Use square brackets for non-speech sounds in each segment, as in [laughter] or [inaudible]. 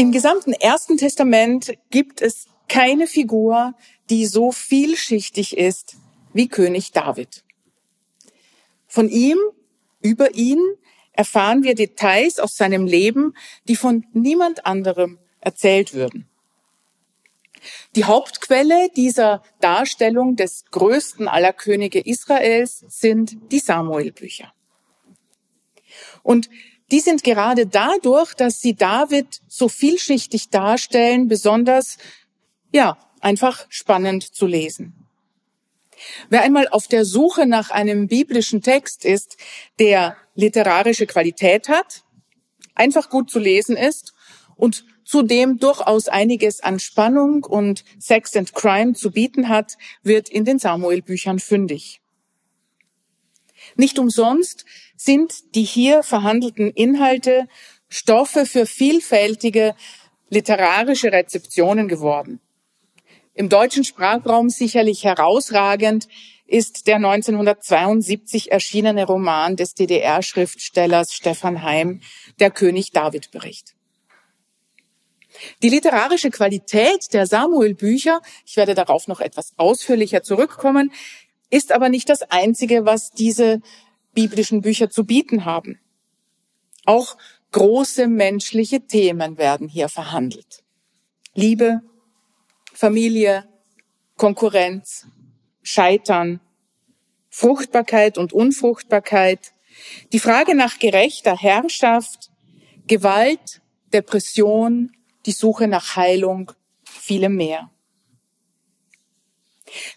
Im gesamten Ersten Testament gibt es keine Figur, die so vielschichtig ist wie König David. Von ihm, über ihn, erfahren wir Details aus seinem Leben, die von niemand anderem erzählt würden. Die Hauptquelle dieser Darstellung des größten aller Könige Israels sind die Samuelbücher. Und die sind gerade dadurch, dass sie David so vielschichtig darstellen, besonders, ja, einfach spannend zu lesen. Wer einmal auf der Suche nach einem biblischen Text ist, der literarische Qualität hat, einfach gut zu lesen ist und zudem durchaus einiges an Spannung und Sex and Crime zu bieten hat, wird in den Samuel-Büchern fündig. Nicht umsonst sind die hier verhandelten Inhalte Stoffe für vielfältige literarische Rezeptionen geworden. Im deutschen Sprachraum sicherlich herausragend ist der 1972 erschienene Roman des DDR-Schriftstellers Stefan Heim, Der König David Bericht. Die literarische Qualität der Samuel-Bücher, ich werde darauf noch etwas ausführlicher zurückkommen, ist aber nicht das Einzige, was diese biblischen Bücher zu bieten haben. Auch große menschliche Themen werden hier verhandelt. Liebe, Familie, Konkurrenz, Scheitern, Fruchtbarkeit und Unfruchtbarkeit, die Frage nach gerechter Herrschaft, Gewalt, Depression, die Suche nach Heilung, viele mehr.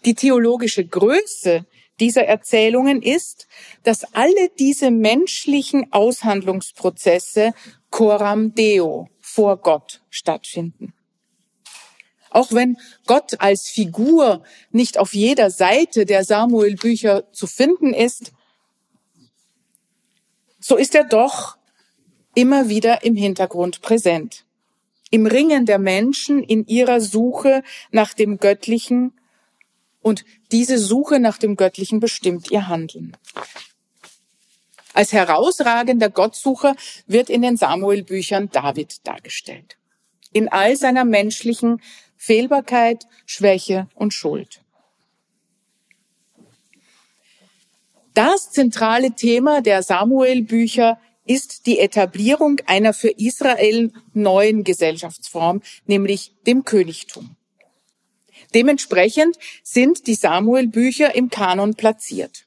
Die theologische Größe dieser Erzählungen ist, dass alle diese menschlichen Aushandlungsprozesse coram deo vor Gott stattfinden. Auch wenn Gott als Figur nicht auf jeder Seite der Samuel-Bücher zu finden ist, so ist er doch immer wieder im Hintergrund präsent. Im Ringen der Menschen in ihrer Suche nach dem Göttlichen und diese Suche nach dem Göttlichen bestimmt ihr Handeln. Als herausragender Gottsucher wird in den Samuel-Büchern David dargestellt. In all seiner menschlichen Fehlbarkeit, Schwäche und Schuld. Das zentrale Thema der Samuel-Bücher ist die Etablierung einer für Israel neuen Gesellschaftsform, nämlich dem Königtum. Dementsprechend sind die Samuel-Bücher im Kanon platziert.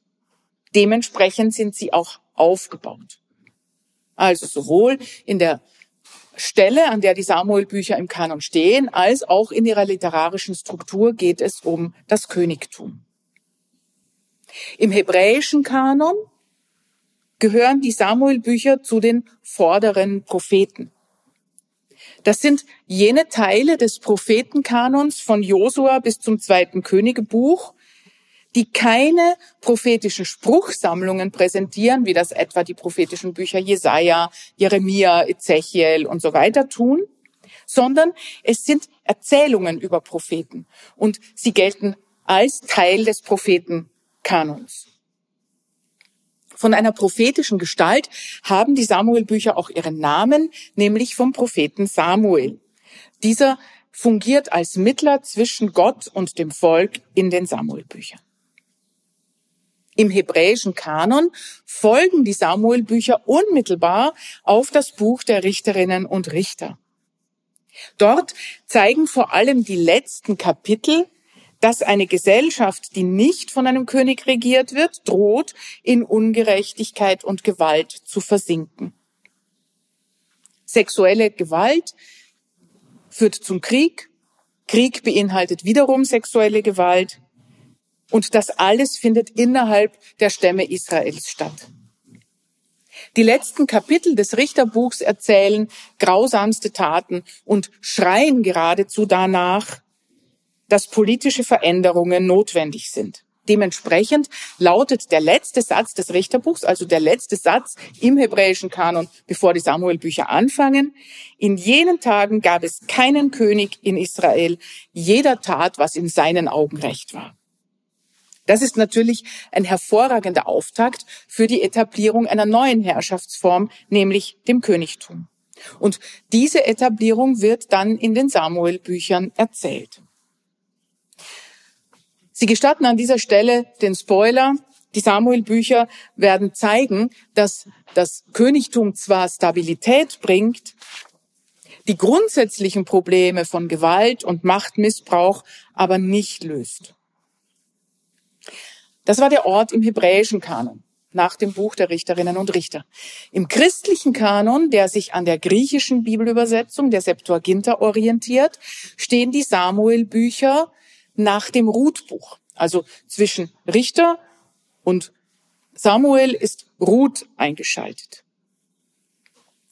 Dementsprechend sind sie auch aufgebaut. Also sowohl in der Stelle, an der die Samuel-Bücher im Kanon stehen, als auch in ihrer literarischen Struktur geht es um das Königtum. Im hebräischen Kanon gehören die Samuel-Bücher zu den vorderen Propheten. Das sind jene Teile des Prophetenkanons von Josua bis zum zweiten Königebuch, die keine prophetischen Spruchsammlungen präsentieren, wie das etwa die prophetischen Bücher Jesaja, Jeremia, Ezechiel und so weiter tun, sondern es sind Erzählungen über Propheten und sie gelten als Teil des Prophetenkanons. Von einer prophetischen Gestalt haben die Samuel-Bücher auch ihren Namen, nämlich vom Propheten Samuel. Dieser fungiert als Mittler zwischen Gott und dem Volk in den Samuel-Büchern. Im hebräischen Kanon folgen die Samuel-Bücher unmittelbar auf das Buch der Richterinnen und Richter. Dort zeigen vor allem die letzten Kapitel dass eine Gesellschaft, die nicht von einem König regiert wird, droht, in Ungerechtigkeit und Gewalt zu versinken. Sexuelle Gewalt führt zum Krieg. Krieg beinhaltet wiederum sexuelle Gewalt. Und das alles findet innerhalb der Stämme Israels statt. Die letzten Kapitel des Richterbuchs erzählen grausamste Taten und schreien geradezu danach, dass politische Veränderungen notwendig sind. Dementsprechend lautet der letzte Satz des Richterbuchs, also der letzte Satz im hebräischen Kanon, bevor die Samuel-Bücher anfangen. In jenen Tagen gab es keinen König in Israel. Jeder tat, was in seinen Augen recht war. Das ist natürlich ein hervorragender Auftakt für die Etablierung einer neuen Herrschaftsform, nämlich dem Königtum. Und diese Etablierung wird dann in den Samuel-Büchern erzählt. Sie gestatten an dieser Stelle den Spoiler. Die Samuel-Bücher werden zeigen, dass das Königtum zwar Stabilität bringt, die grundsätzlichen Probleme von Gewalt und Machtmissbrauch aber nicht löst. Das war der Ort im hebräischen Kanon nach dem Buch der Richterinnen und Richter. Im christlichen Kanon, der sich an der griechischen Bibelübersetzung der Septuaginta orientiert, stehen die Samuel-Bücher nach dem Ruthbuch. Also zwischen Richter und Samuel ist Ruth eingeschaltet.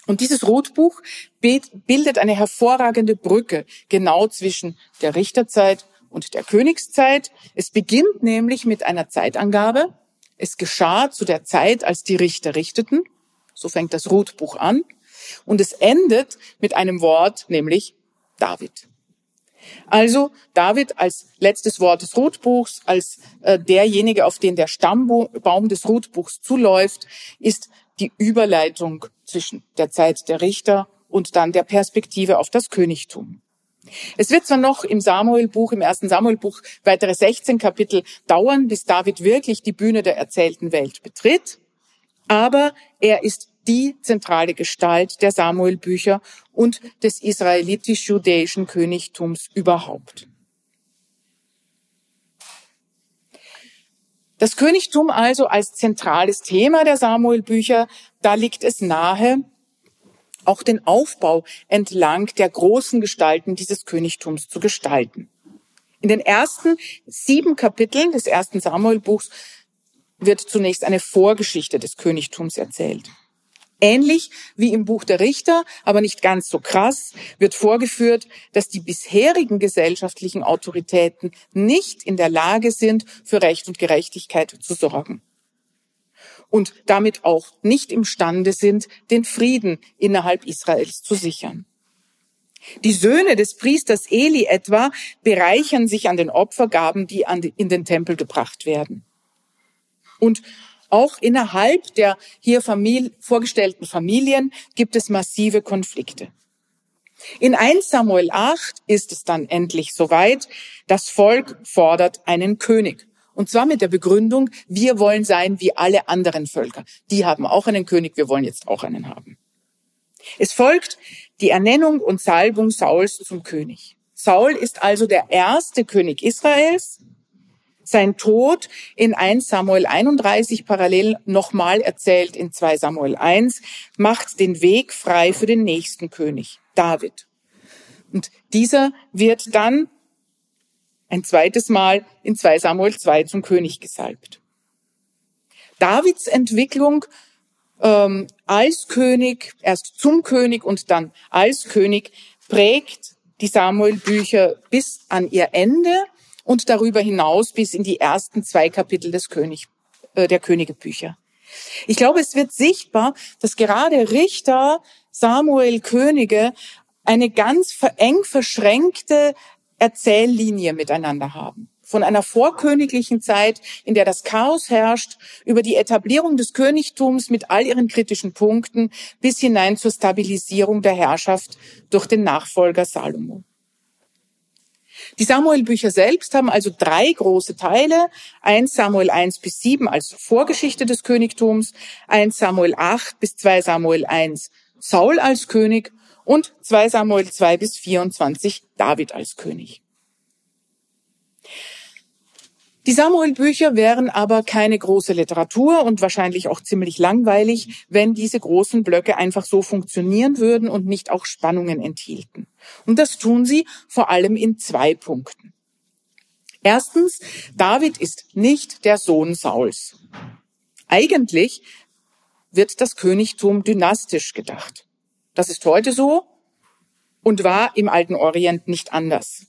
Und dieses Ruthbuch bildet eine hervorragende Brücke genau zwischen der Richterzeit und der Königszeit. Es beginnt nämlich mit einer Zeitangabe, es geschah zu der Zeit, als die Richter richteten. So fängt das Ruthbuch an. Und es endet mit einem Wort, nämlich David. Also David als letztes Wort des Ruthbuchs, als äh, derjenige, auf den der Stammbaum des Ruthbuchs zuläuft, ist die Überleitung zwischen der Zeit der Richter und dann der Perspektive auf das Königtum. Es wird zwar noch im Samuelbuch, im ersten Samuelbuch, weitere 16 Kapitel dauern, bis David wirklich die Bühne der erzählten Welt betritt, aber er ist die zentrale Gestalt der Samuelbücher und des israelitisch-judäischen Königtums überhaupt. Das Königtum also als zentrales Thema der Samuelbücher, da liegt es nahe, auch den Aufbau entlang der großen Gestalten dieses Königtums zu gestalten. In den ersten sieben Kapiteln des ersten Samuelbuchs wird zunächst eine Vorgeschichte des Königtums erzählt. Ähnlich wie im Buch der Richter, aber nicht ganz so krass, wird vorgeführt, dass die bisherigen gesellschaftlichen Autoritäten nicht in der Lage sind, für Recht und Gerechtigkeit zu sorgen und damit auch nicht imstande sind, den Frieden innerhalb Israels zu sichern. Die Söhne des Priesters Eli etwa bereichern sich an den Opfergaben, die in den Tempel gebracht werden. Und auch innerhalb der hier vorgestellten Familien gibt es massive Konflikte. In 1 Samuel 8 ist es dann endlich soweit, das Volk fordert einen König. Und zwar mit der Begründung, wir wollen sein wie alle anderen Völker. Die haben auch einen König, wir wollen jetzt auch einen haben. Es folgt die Ernennung und Salbung Sauls zum König. Saul ist also der erste König Israels. Sein Tod in 1 Samuel 31 parallel nochmal erzählt in 2 Samuel 1 macht den Weg frei für den nächsten König, David. Und dieser wird dann ein zweites Mal in 2 Samuel 2 zum König gesalbt. Davids Entwicklung ähm, als König, erst zum König und dann als König, prägt die Samuel-Bücher bis an ihr Ende und darüber hinaus bis in die ersten zwei Kapitel des König, äh, der Königebücher. Ich glaube, es wird sichtbar, dass gerade Richter, Samuel, Könige eine ganz eng verschränkte Erzähllinie miteinander haben. Von einer vorköniglichen Zeit, in der das Chaos herrscht, über die Etablierung des Königtums mit all ihren kritischen Punkten bis hinein zur Stabilisierung der Herrschaft durch den Nachfolger Salomo. Die Samuel-Bücher selbst haben also drei große Teile. 1 Samuel 1 bis 7 als Vorgeschichte des Königtums, 1 Samuel 8 bis 2 Samuel 1 Saul als König und 2 Samuel 2 bis 24 David als König. Die Samuel-Bücher wären aber keine große Literatur und wahrscheinlich auch ziemlich langweilig, wenn diese großen Blöcke einfach so funktionieren würden und nicht auch Spannungen enthielten. Und das tun sie vor allem in zwei Punkten. Erstens, David ist nicht der Sohn Sauls. Eigentlich wird das Königtum dynastisch gedacht. Das ist heute so und war im alten Orient nicht anders.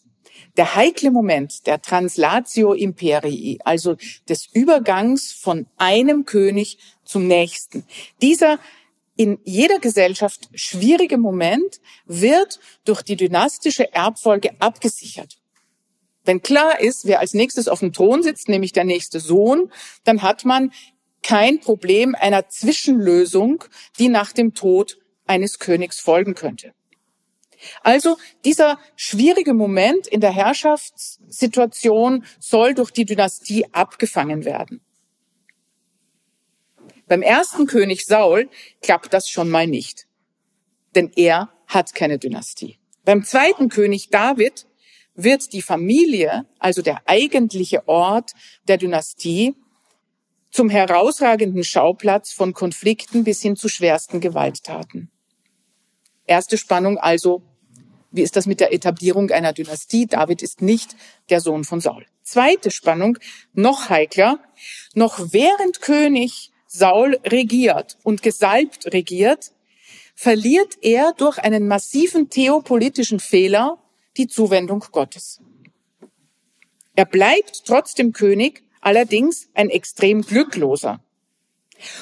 Der heikle Moment der Translatio Imperii, also des Übergangs von einem König zum nächsten, dieser in jeder Gesellschaft schwierige Moment wird durch die dynastische Erbfolge abgesichert. Wenn klar ist, wer als nächstes auf dem Thron sitzt, nämlich der nächste Sohn, dann hat man kein Problem einer Zwischenlösung, die nach dem Tod eines Königs folgen könnte. Also dieser schwierige Moment in der Herrschaftssituation soll durch die Dynastie abgefangen werden. Beim ersten König Saul klappt das schon mal nicht, denn er hat keine Dynastie. Beim zweiten König David wird die Familie, also der eigentliche Ort der Dynastie, zum herausragenden Schauplatz von Konflikten bis hin zu schwersten Gewalttaten. Erste Spannung also, wie ist das mit der Etablierung einer Dynastie? David ist nicht der Sohn von Saul. Zweite Spannung, noch heikler, noch während König Saul regiert und gesalbt regiert, verliert er durch einen massiven theopolitischen Fehler die Zuwendung Gottes. Er bleibt trotzdem König, allerdings ein extrem glückloser.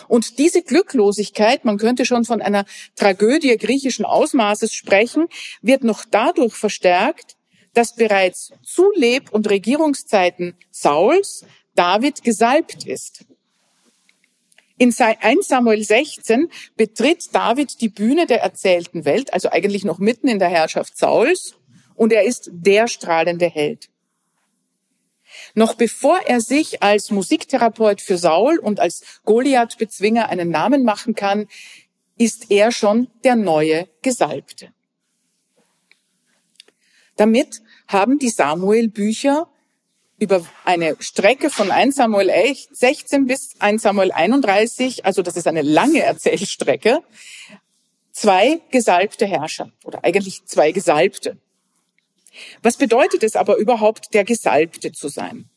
Und diese Glücklosigkeit, man könnte schon von einer Tragödie griechischen Ausmaßes sprechen, wird noch dadurch verstärkt, dass bereits zu Leb- und Regierungszeiten Sauls David gesalbt ist. In 1 Samuel 16 betritt David die Bühne der erzählten Welt, also eigentlich noch mitten in der Herrschaft Sauls, und er ist der strahlende Held. Noch bevor er sich als Musiktherapeut für Saul und als Goliath-Bezwinger einen Namen machen kann, ist er schon der neue Gesalbte. Damit haben die Samuel-Bücher über eine Strecke von 1 Samuel 16 bis 1 Samuel 31, also das ist eine lange Erzählstrecke, zwei gesalbte Herrscher oder eigentlich zwei Gesalbte. Was bedeutet es aber überhaupt, der Gesalbte zu sein?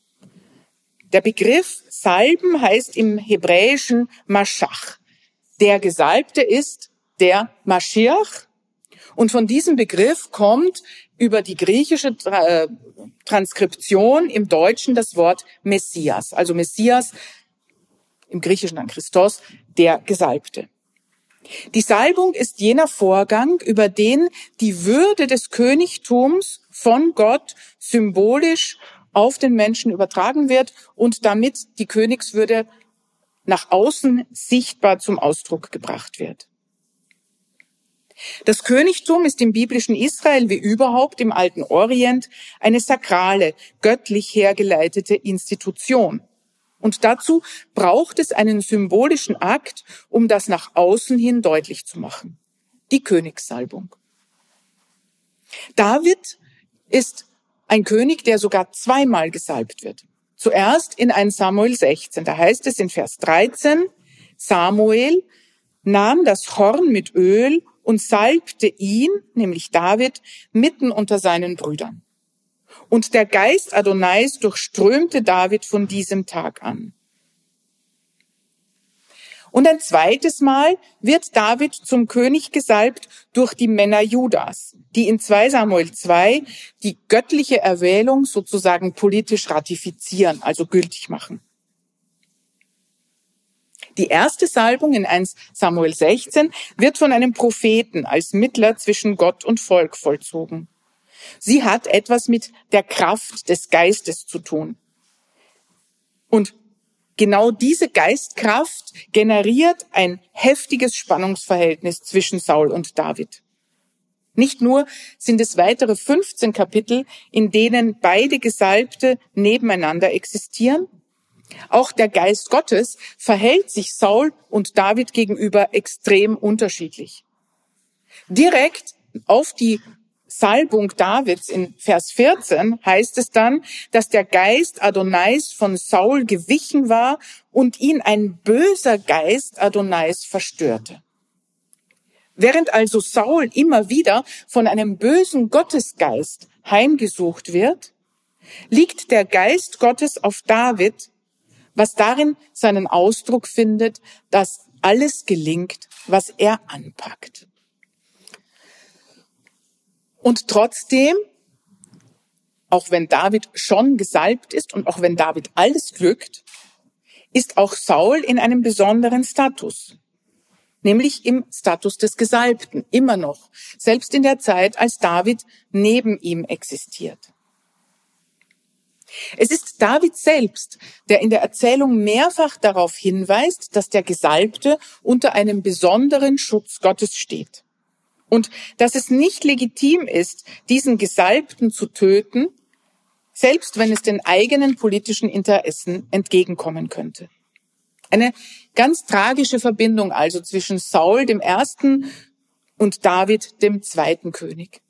Der Begriff Salben heißt im Hebräischen Maschach. Der Gesalbte ist der Maschiach. Und von diesem Begriff kommt über die griechische äh, Transkription im Deutschen das Wort Messias. Also Messias im Griechischen an Christos, der Gesalbte. Die Salbung ist jener Vorgang, über den die Würde des Königtums von Gott symbolisch auf den Menschen übertragen wird und damit die Königswürde nach außen sichtbar zum Ausdruck gebracht wird. Das Königtum ist im biblischen Israel wie überhaupt im alten Orient eine sakrale, göttlich hergeleitete Institution. Und dazu braucht es einen symbolischen Akt, um das nach außen hin deutlich zu machen. Die Königssalbung. David ist ein König, der sogar zweimal gesalbt wird. Zuerst in 1 Samuel 16. Da heißt es in Vers 13, Samuel nahm das Horn mit Öl und salbte ihn, nämlich David, mitten unter seinen Brüdern. Und der Geist Adonais durchströmte David von diesem Tag an. Und ein zweites Mal wird David zum König gesalbt durch die Männer Judas, die in 2 Samuel 2 die göttliche Erwählung sozusagen politisch ratifizieren, also gültig machen. Die erste Salbung in 1 Samuel 16 wird von einem Propheten als Mittler zwischen Gott und Volk vollzogen. Sie hat etwas mit der Kraft des Geistes zu tun. Und genau diese Geistkraft generiert ein heftiges Spannungsverhältnis zwischen Saul und David. Nicht nur sind es weitere 15 Kapitel, in denen beide Gesalbte nebeneinander existieren, auch der Geist Gottes verhält sich Saul und David gegenüber extrem unterschiedlich. Direkt auf die Salbung Davids in Vers 14 heißt es dann, dass der Geist Adonais von Saul gewichen war und ihn ein böser Geist Adonais verstörte. Während also Saul immer wieder von einem bösen Gottesgeist heimgesucht wird, liegt der Geist Gottes auf David, was darin seinen Ausdruck findet, dass alles gelingt, was er anpackt. Und trotzdem, auch wenn David schon gesalbt ist und auch wenn David alles glückt, ist auch Saul in einem besonderen Status, nämlich im Status des Gesalbten, immer noch, selbst in der Zeit, als David neben ihm existiert. Es ist David selbst, der in der Erzählung mehrfach darauf hinweist, dass der Gesalbte unter einem besonderen Schutz Gottes steht. Und dass es nicht legitim ist, diesen Gesalbten zu töten, selbst wenn es den eigenen politischen Interessen entgegenkommen könnte. Eine ganz tragische Verbindung also zwischen Saul dem ersten und David dem zweiten König.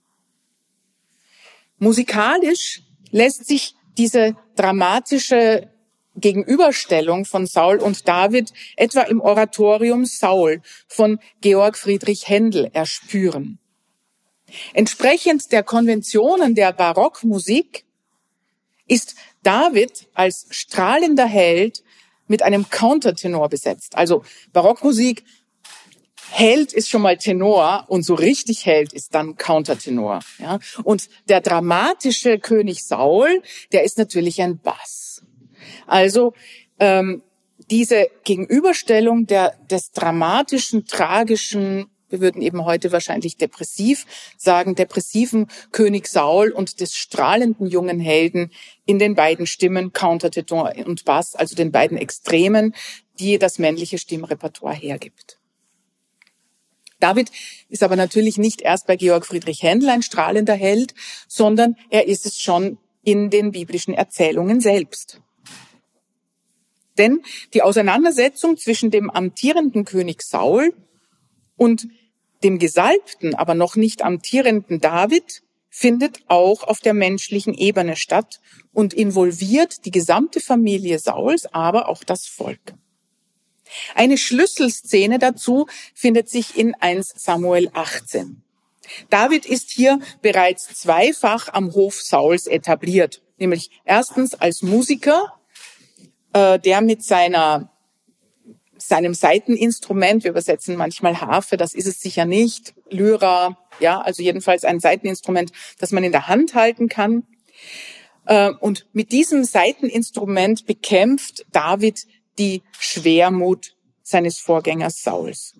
Musikalisch lässt sich diese dramatische Gegenüberstellung von Saul und David etwa im Oratorium Saul von Georg Friedrich Händel erspüren. Entsprechend der Konventionen der Barockmusik ist David als strahlender Held mit einem Countertenor besetzt. Also Barockmusik Held ist schon mal Tenor und so richtig Held ist dann Countertenor. Ja? Und der dramatische König Saul, der ist natürlich ein Bass. Also ähm, diese Gegenüberstellung der, des dramatischen, tragischen, wir würden eben heute wahrscheinlich depressiv sagen, depressiven König Saul und des strahlenden jungen Helden in den beiden Stimmen Countertenor und Bass, also den beiden Extremen, die das männliche Stimmrepertoire hergibt. David ist aber natürlich nicht erst bei Georg Friedrich Händel ein strahlender Held, sondern er ist es schon in den biblischen Erzählungen selbst. Denn die Auseinandersetzung zwischen dem amtierenden König Saul und dem gesalbten, aber noch nicht amtierenden David findet auch auf der menschlichen Ebene statt und involviert die gesamte Familie Sauls, aber auch das Volk. Eine Schlüsselszene dazu findet sich in 1 Samuel 18. David ist hier bereits zweifach am Hof Sauls etabliert, nämlich erstens als Musiker, äh, der mit seiner seinem Seiteninstrument, wir übersetzen manchmal Harfe, das ist es sicher nicht, Lyra, ja, also jedenfalls ein Seiteninstrument, das man in der Hand halten kann. Äh, und mit diesem Seiteninstrument bekämpft David die Schwermut seines Vorgängers Sauls.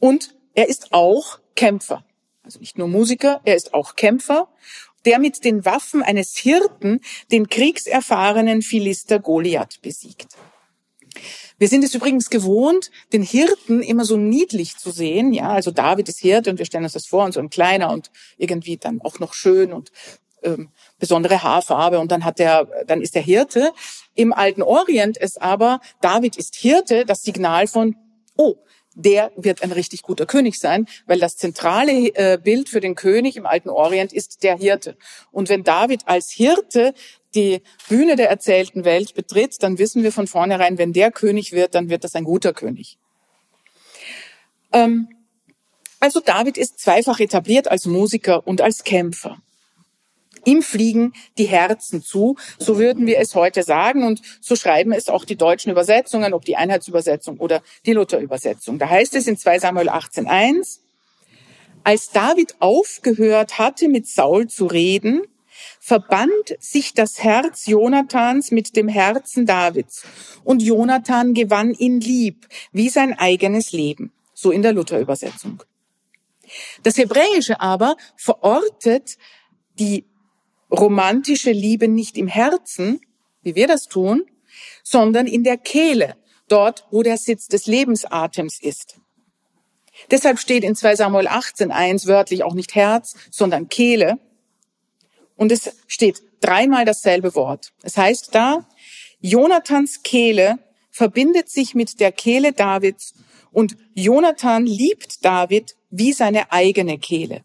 Und er ist auch Kämpfer. Also nicht nur Musiker, er ist auch Kämpfer, der mit den Waffen eines Hirten den kriegserfahrenen Philister Goliath besiegt. Wir sind es übrigens gewohnt, den Hirten immer so niedlich zu sehen. Ja, also David ist Hirte und wir stellen uns das vor und so ein kleiner und irgendwie dann auch noch schön und ähm, besondere Haarfarbe und dann hat der, dann ist der Hirte. Im alten Orient ist aber David ist Hirte das Signal von, oh, der wird ein richtig guter König sein, weil das zentrale äh, Bild für den König im alten Orient ist der Hirte. Und wenn David als Hirte die Bühne der erzählten Welt betritt, dann wissen wir von vornherein, wenn der König wird, dann wird das ein guter König. Ähm, also David ist zweifach etabliert als Musiker und als Kämpfer. Ihm fliegen die Herzen zu, so würden wir es heute sagen und so schreiben es auch die deutschen Übersetzungen, ob die Einheitsübersetzung oder die Lutherübersetzung. Da heißt es in 2 Samuel 18.1, als David aufgehört hatte, mit Saul zu reden, verband sich das Herz Jonathans mit dem Herzen Davids und Jonathan gewann ihn lieb, wie sein eigenes Leben. So in der Lutherübersetzung. Das Hebräische aber verortet die romantische Liebe nicht im Herzen, wie wir das tun, sondern in der Kehle, dort, wo der Sitz des Lebensatems ist. Deshalb steht in 2 Samuel 18 1 wörtlich auch nicht Herz, sondern Kehle. Und es steht dreimal dasselbe Wort. Es heißt da, Jonathans Kehle verbindet sich mit der Kehle Davids und Jonathan liebt David wie seine eigene Kehle.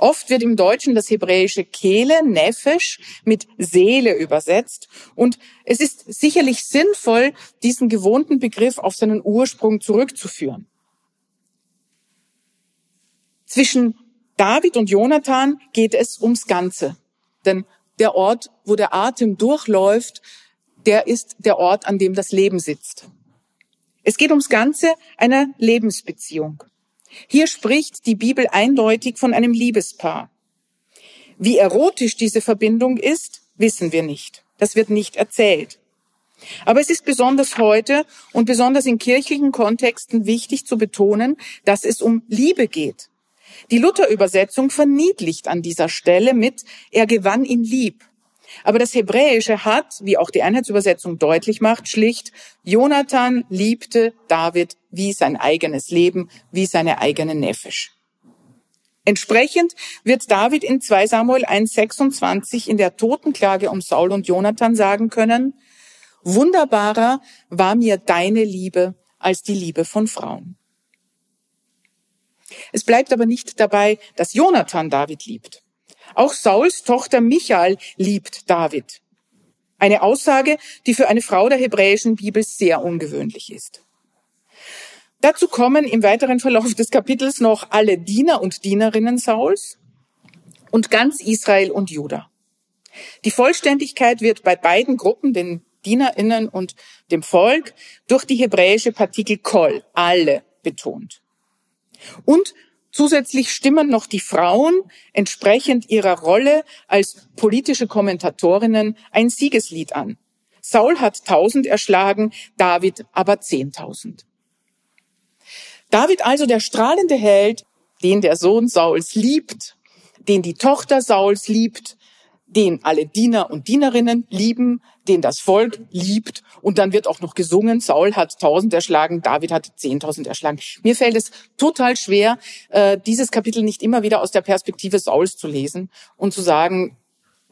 Oft wird im Deutschen das hebräische Kehle, Nefesh, mit Seele übersetzt. Und es ist sicherlich sinnvoll, diesen gewohnten Begriff auf seinen Ursprung zurückzuführen. Zwischen David und Jonathan geht es ums Ganze. Denn der Ort, wo der Atem durchläuft, der ist der Ort, an dem das Leben sitzt. Es geht ums Ganze einer Lebensbeziehung. Hier spricht die Bibel eindeutig von einem Liebespaar. Wie erotisch diese Verbindung ist, wissen wir nicht. Das wird nicht erzählt. Aber es ist besonders heute und besonders in kirchlichen Kontexten wichtig zu betonen, dass es um Liebe geht. Die Luther-Übersetzung verniedlicht an dieser Stelle mit, er gewann ihn lieb. Aber das Hebräische hat, wie auch die Einheitsübersetzung deutlich macht, schlicht, Jonathan liebte David wie sein eigenes Leben, wie seine eigene Nephisch. Entsprechend wird David in 2 Samuel 1,26 in der Totenklage um Saul und Jonathan sagen können, wunderbarer war mir deine Liebe als die Liebe von Frauen. Es bleibt aber nicht dabei, dass Jonathan David liebt. Auch Sauls Tochter Michael liebt David. Eine Aussage, die für eine Frau der hebräischen Bibel sehr ungewöhnlich ist. Dazu kommen im weiteren Verlauf des Kapitels noch alle Diener und Dienerinnen Sauls und ganz Israel und Juda. Die Vollständigkeit wird bei beiden Gruppen, den Dienerinnen und dem Volk, durch die hebräische Partikel kol, alle, betont. Und zusätzlich stimmen noch die Frauen entsprechend ihrer Rolle als politische Kommentatorinnen ein Siegeslied an. Saul hat tausend erschlagen, David aber zehntausend. David also der strahlende Held, den der Sohn Sauls liebt, den die Tochter Sauls liebt, den alle Diener und Dienerinnen lieben, den das Volk liebt. Und dann wird auch noch gesungen, Saul hat tausend erschlagen, David hat zehntausend erschlagen. Mir fällt es total schwer, äh, dieses Kapitel nicht immer wieder aus der Perspektive Sauls zu lesen und zu sagen,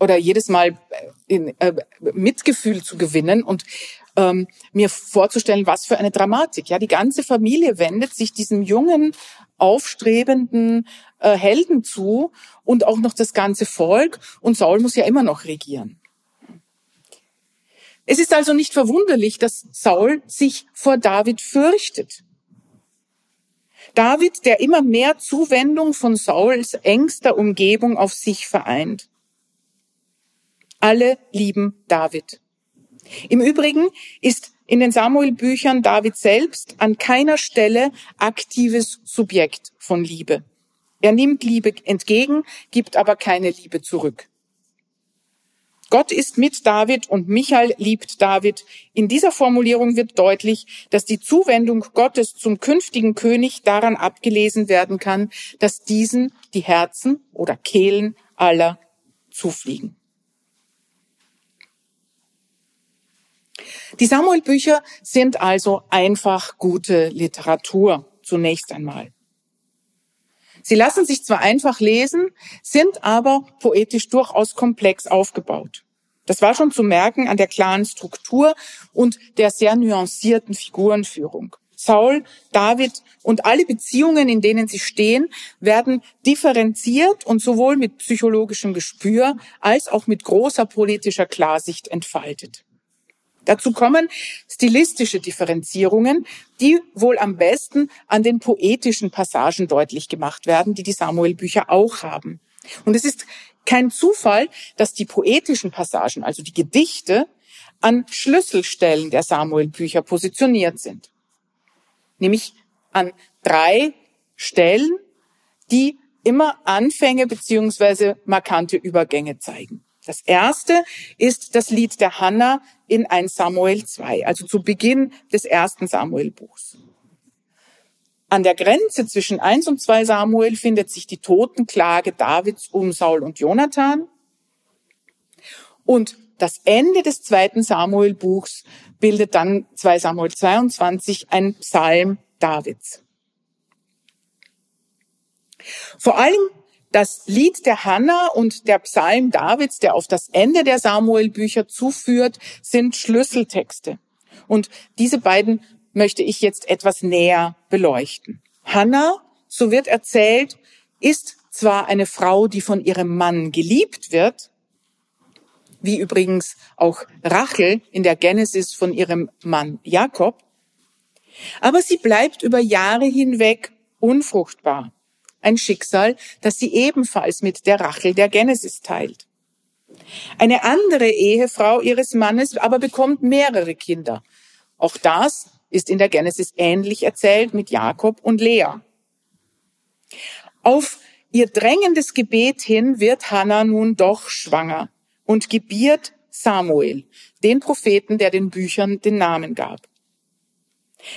oder jedes Mal äh, in, äh, Mitgefühl zu gewinnen und ähm, mir vorzustellen, was für eine Dramatik. Ja, die ganze Familie wendet sich diesem jungen, aufstrebenden äh, Helden zu und auch noch das ganze Volk. Und Saul muss ja immer noch regieren. Es ist also nicht verwunderlich, dass Saul sich vor David fürchtet. David, der immer mehr Zuwendung von Sauls engster Umgebung auf sich vereint. Alle lieben David. Im Übrigen ist in den Samuel-Büchern David selbst an keiner Stelle aktives Subjekt von Liebe. Er nimmt Liebe entgegen, gibt aber keine Liebe zurück. Gott ist mit David und Michael liebt David. In dieser Formulierung wird deutlich, dass die Zuwendung Gottes zum künftigen König daran abgelesen werden kann, dass diesen die Herzen oder Kehlen aller zufliegen. Die Samuel-Bücher sind also einfach gute Literatur, zunächst einmal. Sie lassen sich zwar einfach lesen, sind aber poetisch durchaus komplex aufgebaut. Das war schon zu merken an der klaren Struktur und der sehr nuancierten Figurenführung. Saul, David und alle Beziehungen, in denen sie stehen, werden differenziert und sowohl mit psychologischem Gespür als auch mit großer politischer Klarsicht entfaltet. Dazu kommen stilistische Differenzierungen, die wohl am besten an den poetischen Passagen deutlich gemacht werden, die die Samuel-Bücher auch haben. Und es ist kein Zufall, dass die poetischen Passagen, also die Gedichte, an Schlüsselstellen der Samuel-Bücher positioniert sind. Nämlich an drei Stellen, die immer Anfänge beziehungsweise markante Übergänge zeigen. Das erste ist das Lied der Hannah in 1 Samuel 2, also zu Beginn des ersten Samuel-Buchs. An der Grenze zwischen 1 und 2 Samuel findet sich die Totenklage Davids um Saul und Jonathan. Und das Ende des zweiten Samuel-Buchs bildet dann 2 Samuel 22 ein Psalm Davids. Vor allem das Lied der Hanna und der Psalm Davids, der auf das Ende der Samuel-Bücher zuführt, sind Schlüsseltexte. Und diese beiden möchte ich jetzt etwas näher beleuchten. Hanna, so wird erzählt, ist zwar eine Frau, die von ihrem Mann geliebt wird, wie übrigens auch Rachel in der Genesis von ihrem Mann Jakob, aber sie bleibt über Jahre hinweg unfruchtbar ein Schicksal, das sie ebenfalls mit der Rachel der Genesis teilt. Eine andere Ehefrau ihres Mannes aber bekommt mehrere Kinder. Auch das ist in der Genesis ähnlich erzählt mit Jakob und Lea. Auf ihr drängendes Gebet hin wird Hannah nun doch schwanger und gebiert Samuel, den Propheten, der den Büchern den Namen gab.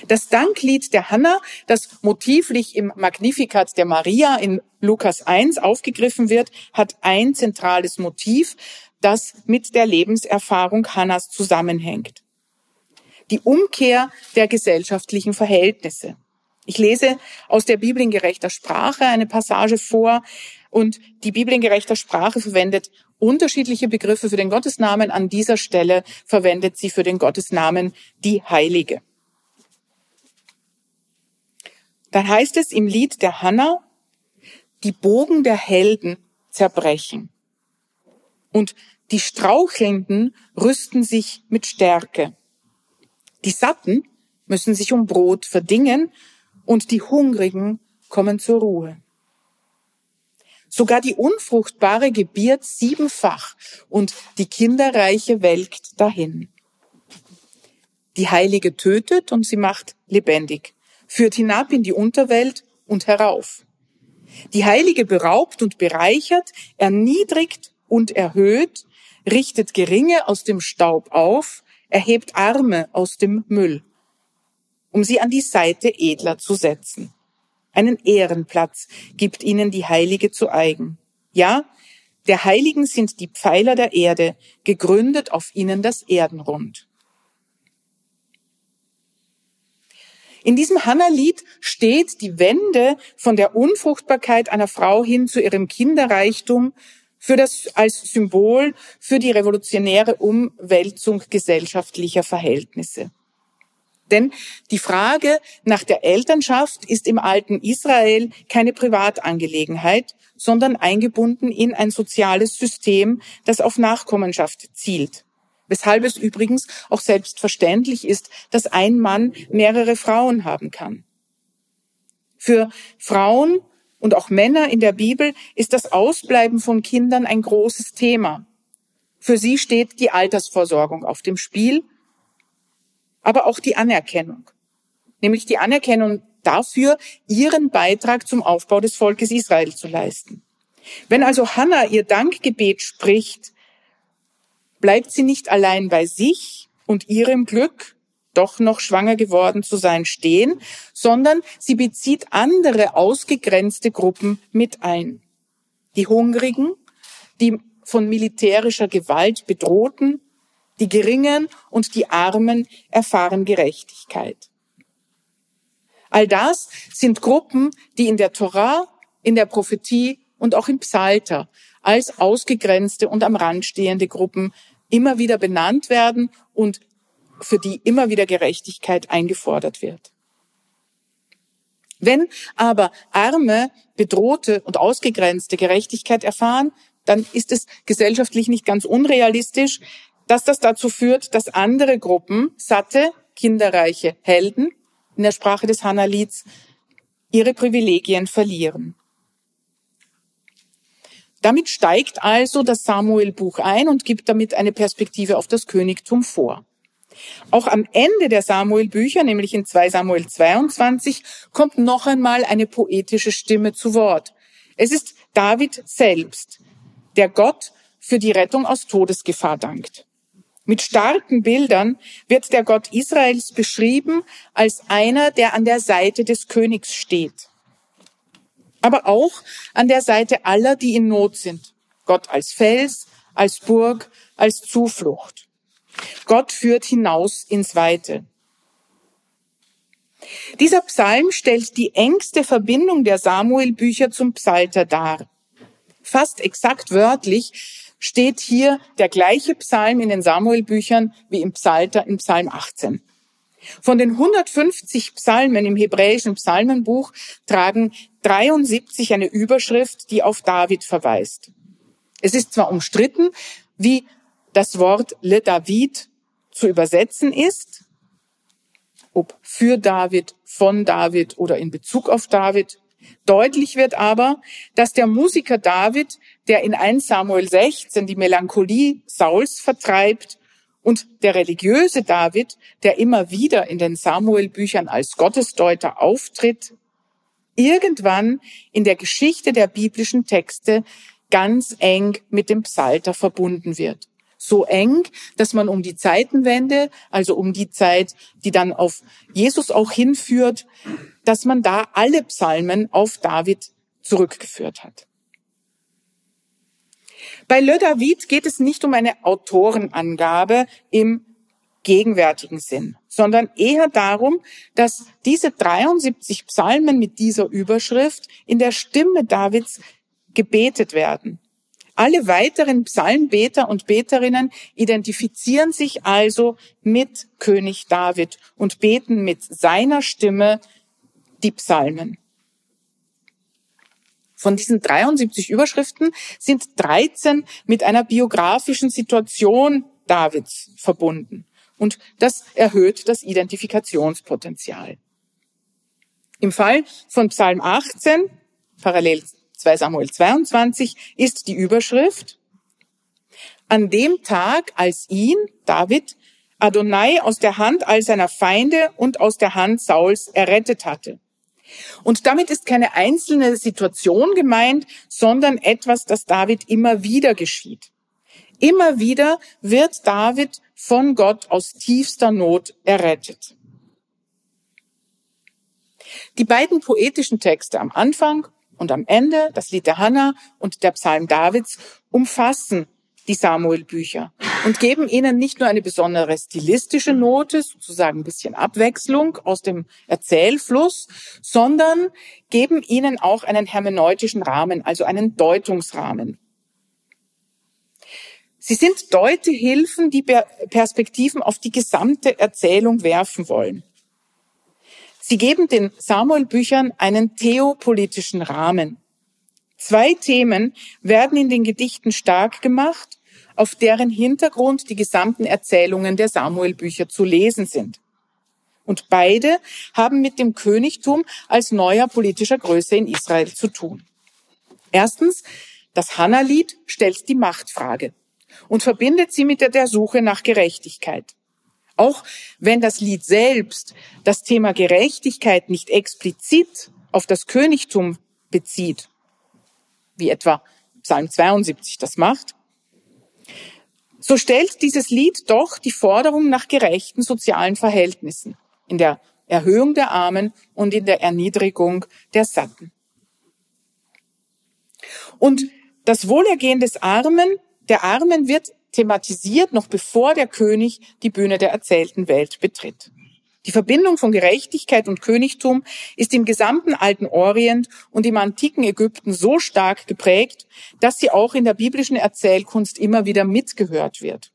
Das Danklied der Hanna, das motivlich im Magnificat der Maria in Lukas 1 aufgegriffen wird, hat ein zentrales Motiv, das mit der Lebenserfahrung Hannas zusammenhängt. Die Umkehr der gesellschaftlichen Verhältnisse. Ich lese aus der Bibel in gerechter Sprache eine Passage vor und die Bibel in gerechter Sprache verwendet unterschiedliche Begriffe für den Gottesnamen. An dieser Stelle verwendet sie für den Gottesnamen die Heilige. Dann heißt es im Lied der Hanna, die Bogen der Helden zerbrechen und die Strauchelnden rüsten sich mit Stärke. Die Satten müssen sich um Brot verdingen und die Hungrigen kommen zur Ruhe. Sogar die Unfruchtbare gebiert siebenfach und die Kinderreiche welkt dahin. Die Heilige tötet und sie macht lebendig führt hinab in die Unterwelt und herauf. Die Heilige beraubt und bereichert, erniedrigt und erhöht, richtet Geringe aus dem Staub auf, erhebt Arme aus dem Müll, um sie an die Seite edler zu setzen. Einen Ehrenplatz gibt ihnen die Heilige zu eigen. Ja, der Heiligen sind die Pfeiler der Erde, gegründet auf ihnen das Erdenrund. In diesem Hanna-Lied steht die Wende von der Unfruchtbarkeit einer Frau hin zu ihrem Kinderreichtum für das, als Symbol für die revolutionäre Umwälzung gesellschaftlicher Verhältnisse. Denn die Frage nach der Elternschaft ist im alten Israel keine Privatangelegenheit, sondern eingebunden in ein soziales System, das auf Nachkommenschaft zielt weshalb es übrigens auch selbstverständlich ist, dass ein Mann mehrere Frauen haben kann. Für Frauen und auch Männer in der Bibel ist das Ausbleiben von Kindern ein großes Thema. Für sie steht die Altersvorsorgung auf dem Spiel, aber auch die Anerkennung, nämlich die Anerkennung dafür, ihren Beitrag zum Aufbau des Volkes Israel zu leisten. Wenn also Hannah ihr Dankgebet spricht, bleibt sie nicht allein bei sich und ihrem Glück, doch noch schwanger geworden zu sein, stehen, sondern sie bezieht andere ausgegrenzte Gruppen mit ein. Die Hungrigen, die von militärischer Gewalt bedrohten, die Geringen und die Armen erfahren Gerechtigkeit. All das sind Gruppen, die in der Torah, in der Prophetie und auch im Psalter als ausgegrenzte und am Rand stehende Gruppen immer wieder benannt werden und für die immer wieder Gerechtigkeit eingefordert wird. Wenn aber Arme, Bedrohte und Ausgegrenzte Gerechtigkeit erfahren, dann ist es gesellschaftlich nicht ganz unrealistisch, dass das dazu führt, dass andere Gruppen, satte, kinderreiche Helden, in der Sprache des Hannah-Lieds, ihre Privilegien verlieren. Damit steigt also das Samuel-Buch ein und gibt damit eine Perspektive auf das Königtum vor. Auch am Ende der Samuel-Bücher, nämlich in 2 Samuel 22, kommt noch einmal eine poetische Stimme zu Wort. Es ist David selbst, der Gott für die Rettung aus Todesgefahr dankt. Mit starken Bildern wird der Gott Israels beschrieben als einer, der an der Seite des Königs steht aber auch an der Seite aller, die in Not sind. Gott als Fels, als Burg, als Zuflucht. Gott führt hinaus ins Weite. Dieser Psalm stellt die engste Verbindung der Samuel-Bücher zum Psalter dar. Fast exakt wörtlich steht hier der gleiche Psalm in den Samuel-Büchern wie im Psalter in Psalm 18. Von den 150 Psalmen im hebräischen Psalmenbuch tragen 73 eine Überschrift, die auf David verweist. Es ist zwar umstritten, wie das Wort Le David zu übersetzen ist, ob für David, von David oder in Bezug auf David. Deutlich wird aber, dass der Musiker David, der in 1 Samuel 16 die Melancholie Sauls vertreibt, und der religiöse David, der immer wieder in den Samuel-Büchern als Gottesdeuter auftritt, irgendwann in der Geschichte der biblischen Texte ganz eng mit dem Psalter verbunden wird. so eng, dass man um die Zeitenwende, also um die Zeit, die dann auf Jesus auch hinführt, dass man da alle Psalmen auf David zurückgeführt hat. Bei Le David geht es nicht um eine Autorenangabe im gegenwärtigen Sinn, sondern eher darum, dass diese 73 Psalmen mit dieser Überschrift in der Stimme Davids gebetet werden. Alle weiteren Psalmbeter und Beterinnen identifizieren sich also mit König David und beten mit seiner Stimme die Psalmen. Von diesen 73 Überschriften sind 13 mit einer biografischen Situation Davids verbunden. Und das erhöht das Identifikationspotenzial. Im Fall von Psalm 18, parallel 2 Samuel 22, ist die Überschrift, an dem Tag, als ihn, David, Adonai aus der Hand all seiner Feinde und aus der Hand Sauls errettet hatte. Und damit ist keine einzelne Situation gemeint, sondern etwas, das David immer wieder geschieht. Immer wieder wird David von Gott aus tiefster Not errettet. Die beiden poetischen Texte am Anfang und am Ende, das Lied der Hannah und der Psalm Davids, umfassen die Samuel-Bücher und geben ihnen nicht nur eine besondere stilistische Note, sozusagen ein bisschen Abwechslung aus dem Erzählfluss, sondern geben ihnen auch einen hermeneutischen Rahmen, also einen Deutungsrahmen. Sie sind Deutehilfen, die Perspektiven auf die gesamte Erzählung werfen wollen. Sie geben den Samuel-Büchern einen theopolitischen Rahmen. Zwei Themen werden in den Gedichten stark gemacht, auf deren Hintergrund die gesamten Erzählungen der Samuel-Bücher zu lesen sind. Und beide haben mit dem Königtum als neuer politischer Größe in Israel zu tun. Erstens, das Hannah-Lied stellt die Machtfrage und verbindet sie mit der Suche nach Gerechtigkeit. Auch wenn das Lied selbst das Thema Gerechtigkeit nicht explizit auf das Königtum bezieht, wie etwa Psalm 72 das macht, so stellt dieses Lied doch die Forderung nach gerechten sozialen Verhältnissen in der Erhöhung der Armen und in der Erniedrigung der Satten. Und das Wohlergehen des Armen, der Armen wird thematisiert, noch bevor der König die Bühne der erzählten Welt betritt. Die Verbindung von Gerechtigkeit und Königtum ist im gesamten alten Orient und im antiken Ägypten so stark geprägt, dass sie auch in der biblischen Erzählkunst immer wieder mitgehört wird.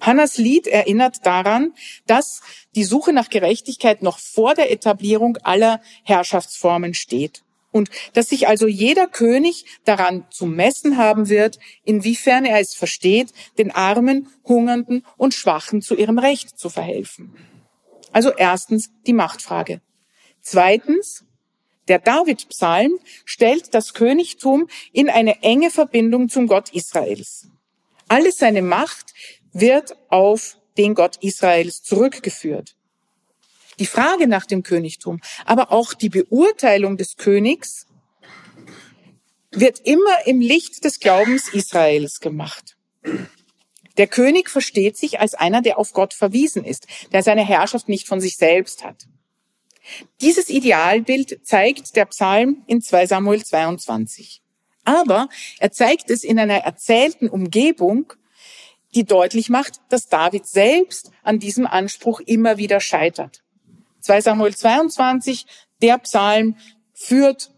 Hannas Lied erinnert daran, dass die Suche nach Gerechtigkeit noch vor der Etablierung aller Herrschaftsformen steht und dass sich also jeder König daran zu messen haben wird, inwiefern er es versteht, den Armen, Hungernden und Schwachen zu ihrem Recht zu verhelfen. Also erstens die Machtfrage. Zweitens, der David-Psalm stellt das Königtum in eine enge Verbindung zum Gott Israels. Alle seine Macht wird auf den Gott Israels zurückgeführt. Die Frage nach dem Königtum, aber auch die Beurteilung des Königs wird immer im Licht des Glaubens Israels gemacht. Der König versteht sich als einer, der auf Gott verwiesen ist, der seine Herrschaft nicht von sich selbst hat. Dieses Idealbild zeigt der Psalm in 2 Samuel 22. Aber er zeigt es in einer erzählten Umgebung, die deutlich macht, dass David selbst an diesem Anspruch immer wieder scheitert. 2 Samuel 22, der Psalm führt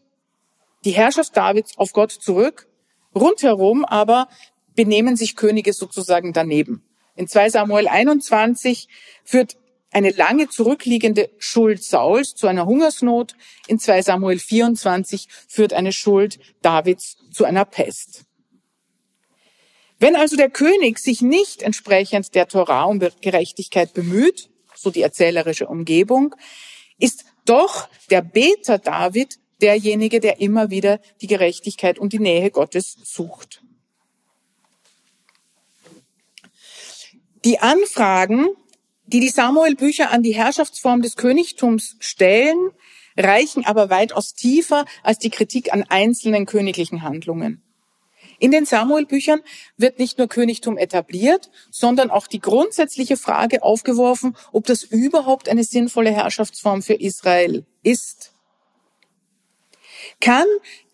die Herrschaft Davids auf Gott zurück, rundherum aber benehmen sich Könige sozusagen daneben. In 2 Samuel 21 führt eine lange zurückliegende Schuld Sauls zu einer Hungersnot. In 2 Samuel 24 führt eine Schuld Davids zu einer Pest. Wenn also der König sich nicht entsprechend der Torah um Gerechtigkeit bemüht, so die erzählerische Umgebung, ist doch der Beter David derjenige, der immer wieder die Gerechtigkeit und die Nähe Gottes sucht. Die Anfragen, die die Samuel-Bücher an die Herrschaftsform des Königtums stellen, reichen aber weitaus tiefer als die Kritik an einzelnen königlichen Handlungen. In den Samuel-Büchern wird nicht nur Königtum etabliert, sondern auch die grundsätzliche Frage aufgeworfen, ob das überhaupt eine sinnvolle Herrschaftsform für Israel ist. Kann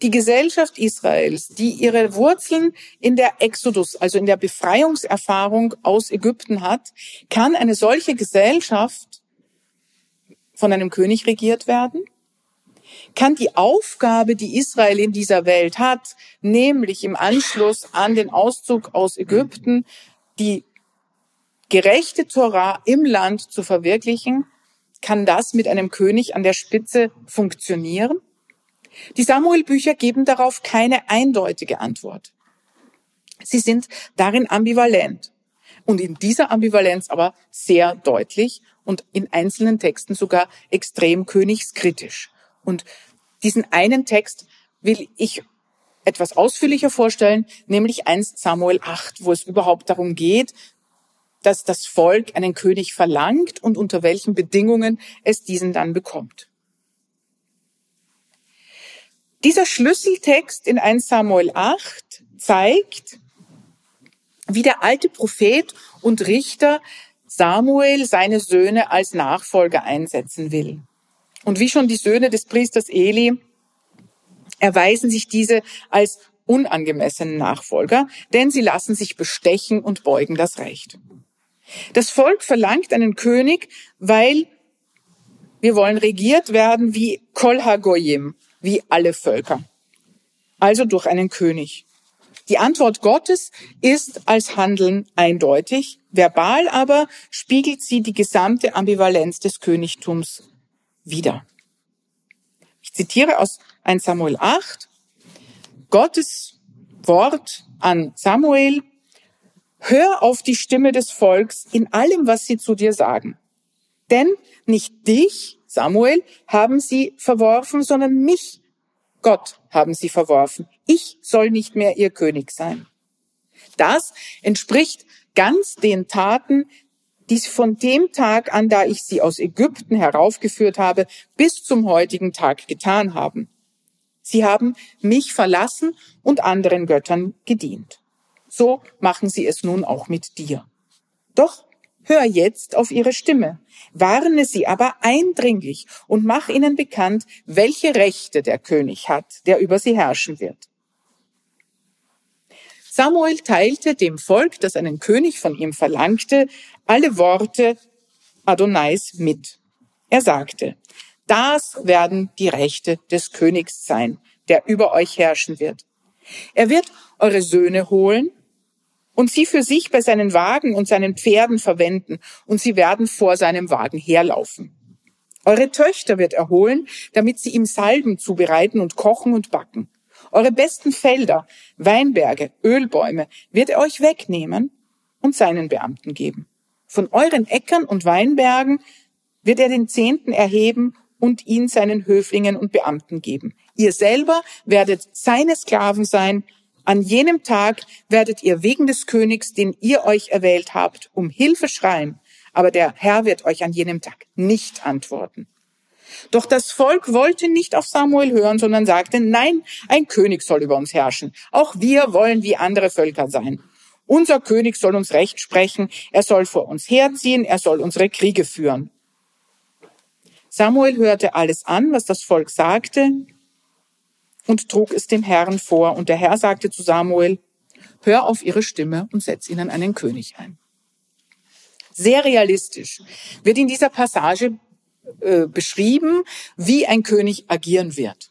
die Gesellschaft Israels, die ihre Wurzeln in der Exodus, also in der Befreiungserfahrung aus Ägypten hat, kann eine solche Gesellschaft von einem König regiert werden? Kann die Aufgabe, die Israel in dieser Welt hat, nämlich im Anschluss an den Auszug aus Ägypten, die gerechte Torah im Land zu verwirklichen, kann das mit einem König an der Spitze funktionieren? Die Samuel-Bücher geben darauf keine eindeutige Antwort. Sie sind darin ambivalent und in dieser Ambivalenz aber sehr deutlich und in einzelnen Texten sogar extrem königskritisch. Und diesen einen Text will ich etwas ausführlicher vorstellen, nämlich 1 Samuel 8, wo es überhaupt darum geht, dass das Volk einen König verlangt und unter welchen Bedingungen es diesen dann bekommt. Dieser Schlüsseltext in 1 Samuel 8 zeigt, wie der alte Prophet und Richter Samuel seine Söhne als Nachfolger einsetzen will. Und wie schon die Söhne des Priesters Eli erweisen sich diese als unangemessenen Nachfolger, denn sie lassen sich bestechen und beugen das Recht. Das Volk verlangt einen König, weil wir wollen regiert werden wie Kol Hagoyim, wie alle Völker. Also durch einen König. Die Antwort Gottes ist als Handeln eindeutig, verbal aber spiegelt sie die gesamte Ambivalenz des Königtums wieder. Ich zitiere aus 1 Samuel 8. Gottes Wort an Samuel. Hör auf die Stimme des Volks in allem, was sie zu dir sagen. Denn nicht dich, Samuel, haben sie verworfen, sondern mich, Gott, haben sie verworfen. Ich soll nicht mehr ihr König sein. Das entspricht ganz den Taten, die von dem Tag an, da ich sie aus Ägypten heraufgeführt habe, bis zum heutigen Tag getan haben. Sie haben mich verlassen und anderen Göttern gedient. So machen sie es nun auch mit dir. Doch hör jetzt auf ihre Stimme, warne sie aber eindringlich und mach ihnen bekannt, welche Rechte der König hat, der über sie herrschen wird. Samuel teilte dem Volk, das einen König von ihm verlangte, alle Worte Adonais mit. Er sagte, das werden die Rechte des Königs sein, der über euch herrschen wird. Er wird eure Söhne holen und sie für sich bei seinen Wagen und seinen Pferden verwenden, und sie werden vor seinem Wagen herlaufen. Eure Töchter wird er holen, damit sie ihm Salben zubereiten und kochen und backen. Eure besten Felder, Weinberge, Ölbäume wird er euch wegnehmen und seinen Beamten geben. Von euren Äckern und Weinbergen wird er den Zehnten erheben und ihn seinen Höflingen und Beamten geben. Ihr selber werdet seine Sklaven sein. An jenem Tag werdet ihr wegen des Königs, den ihr euch erwählt habt, um Hilfe schreien. Aber der Herr wird euch an jenem Tag nicht antworten. Doch das Volk wollte nicht auf Samuel hören, sondern sagte, nein, ein König soll über uns herrschen. Auch wir wollen wie andere Völker sein. Unser König soll uns Recht sprechen, er soll vor uns herziehen, er soll unsere Kriege führen. Samuel hörte alles an, was das Volk sagte, und trug es dem Herrn vor. Und der Herr sagte zu Samuel, hör auf ihre Stimme und setz ihnen einen König ein. Sehr realistisch wird in dieser Passage äh, beschrieben, wie ein König agieren wird.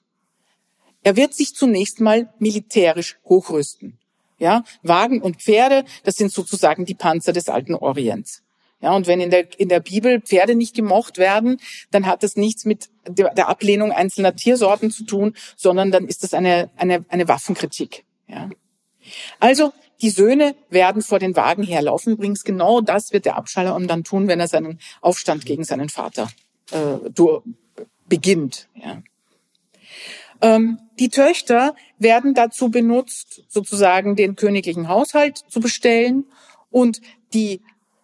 Er wird sich zunächst mal militärisch hochrüsten. Ja, Wagen und Pferde, das sind sozusagen die Panzer des alten Orients. Ja, und wenn in der, in der Bibel Pferde nicht gemocht werden, dann hat das nichts mit der Ablehnung einzelner Tiersorten zu tun, sondern dann ist das eine, eine, eine Waffenkritik. Ja. Also, die Söhne werden vor den Wagen herlaufen. Übrigens, genau das wird der Abschalom dann tun, wenn er seinen Aufstand gegen seinen Vater äh, beginnt. Ja. Ähm, die Töchter werden dazu benutzt, sozusagen den königlichen Haushalt zu bestellen und die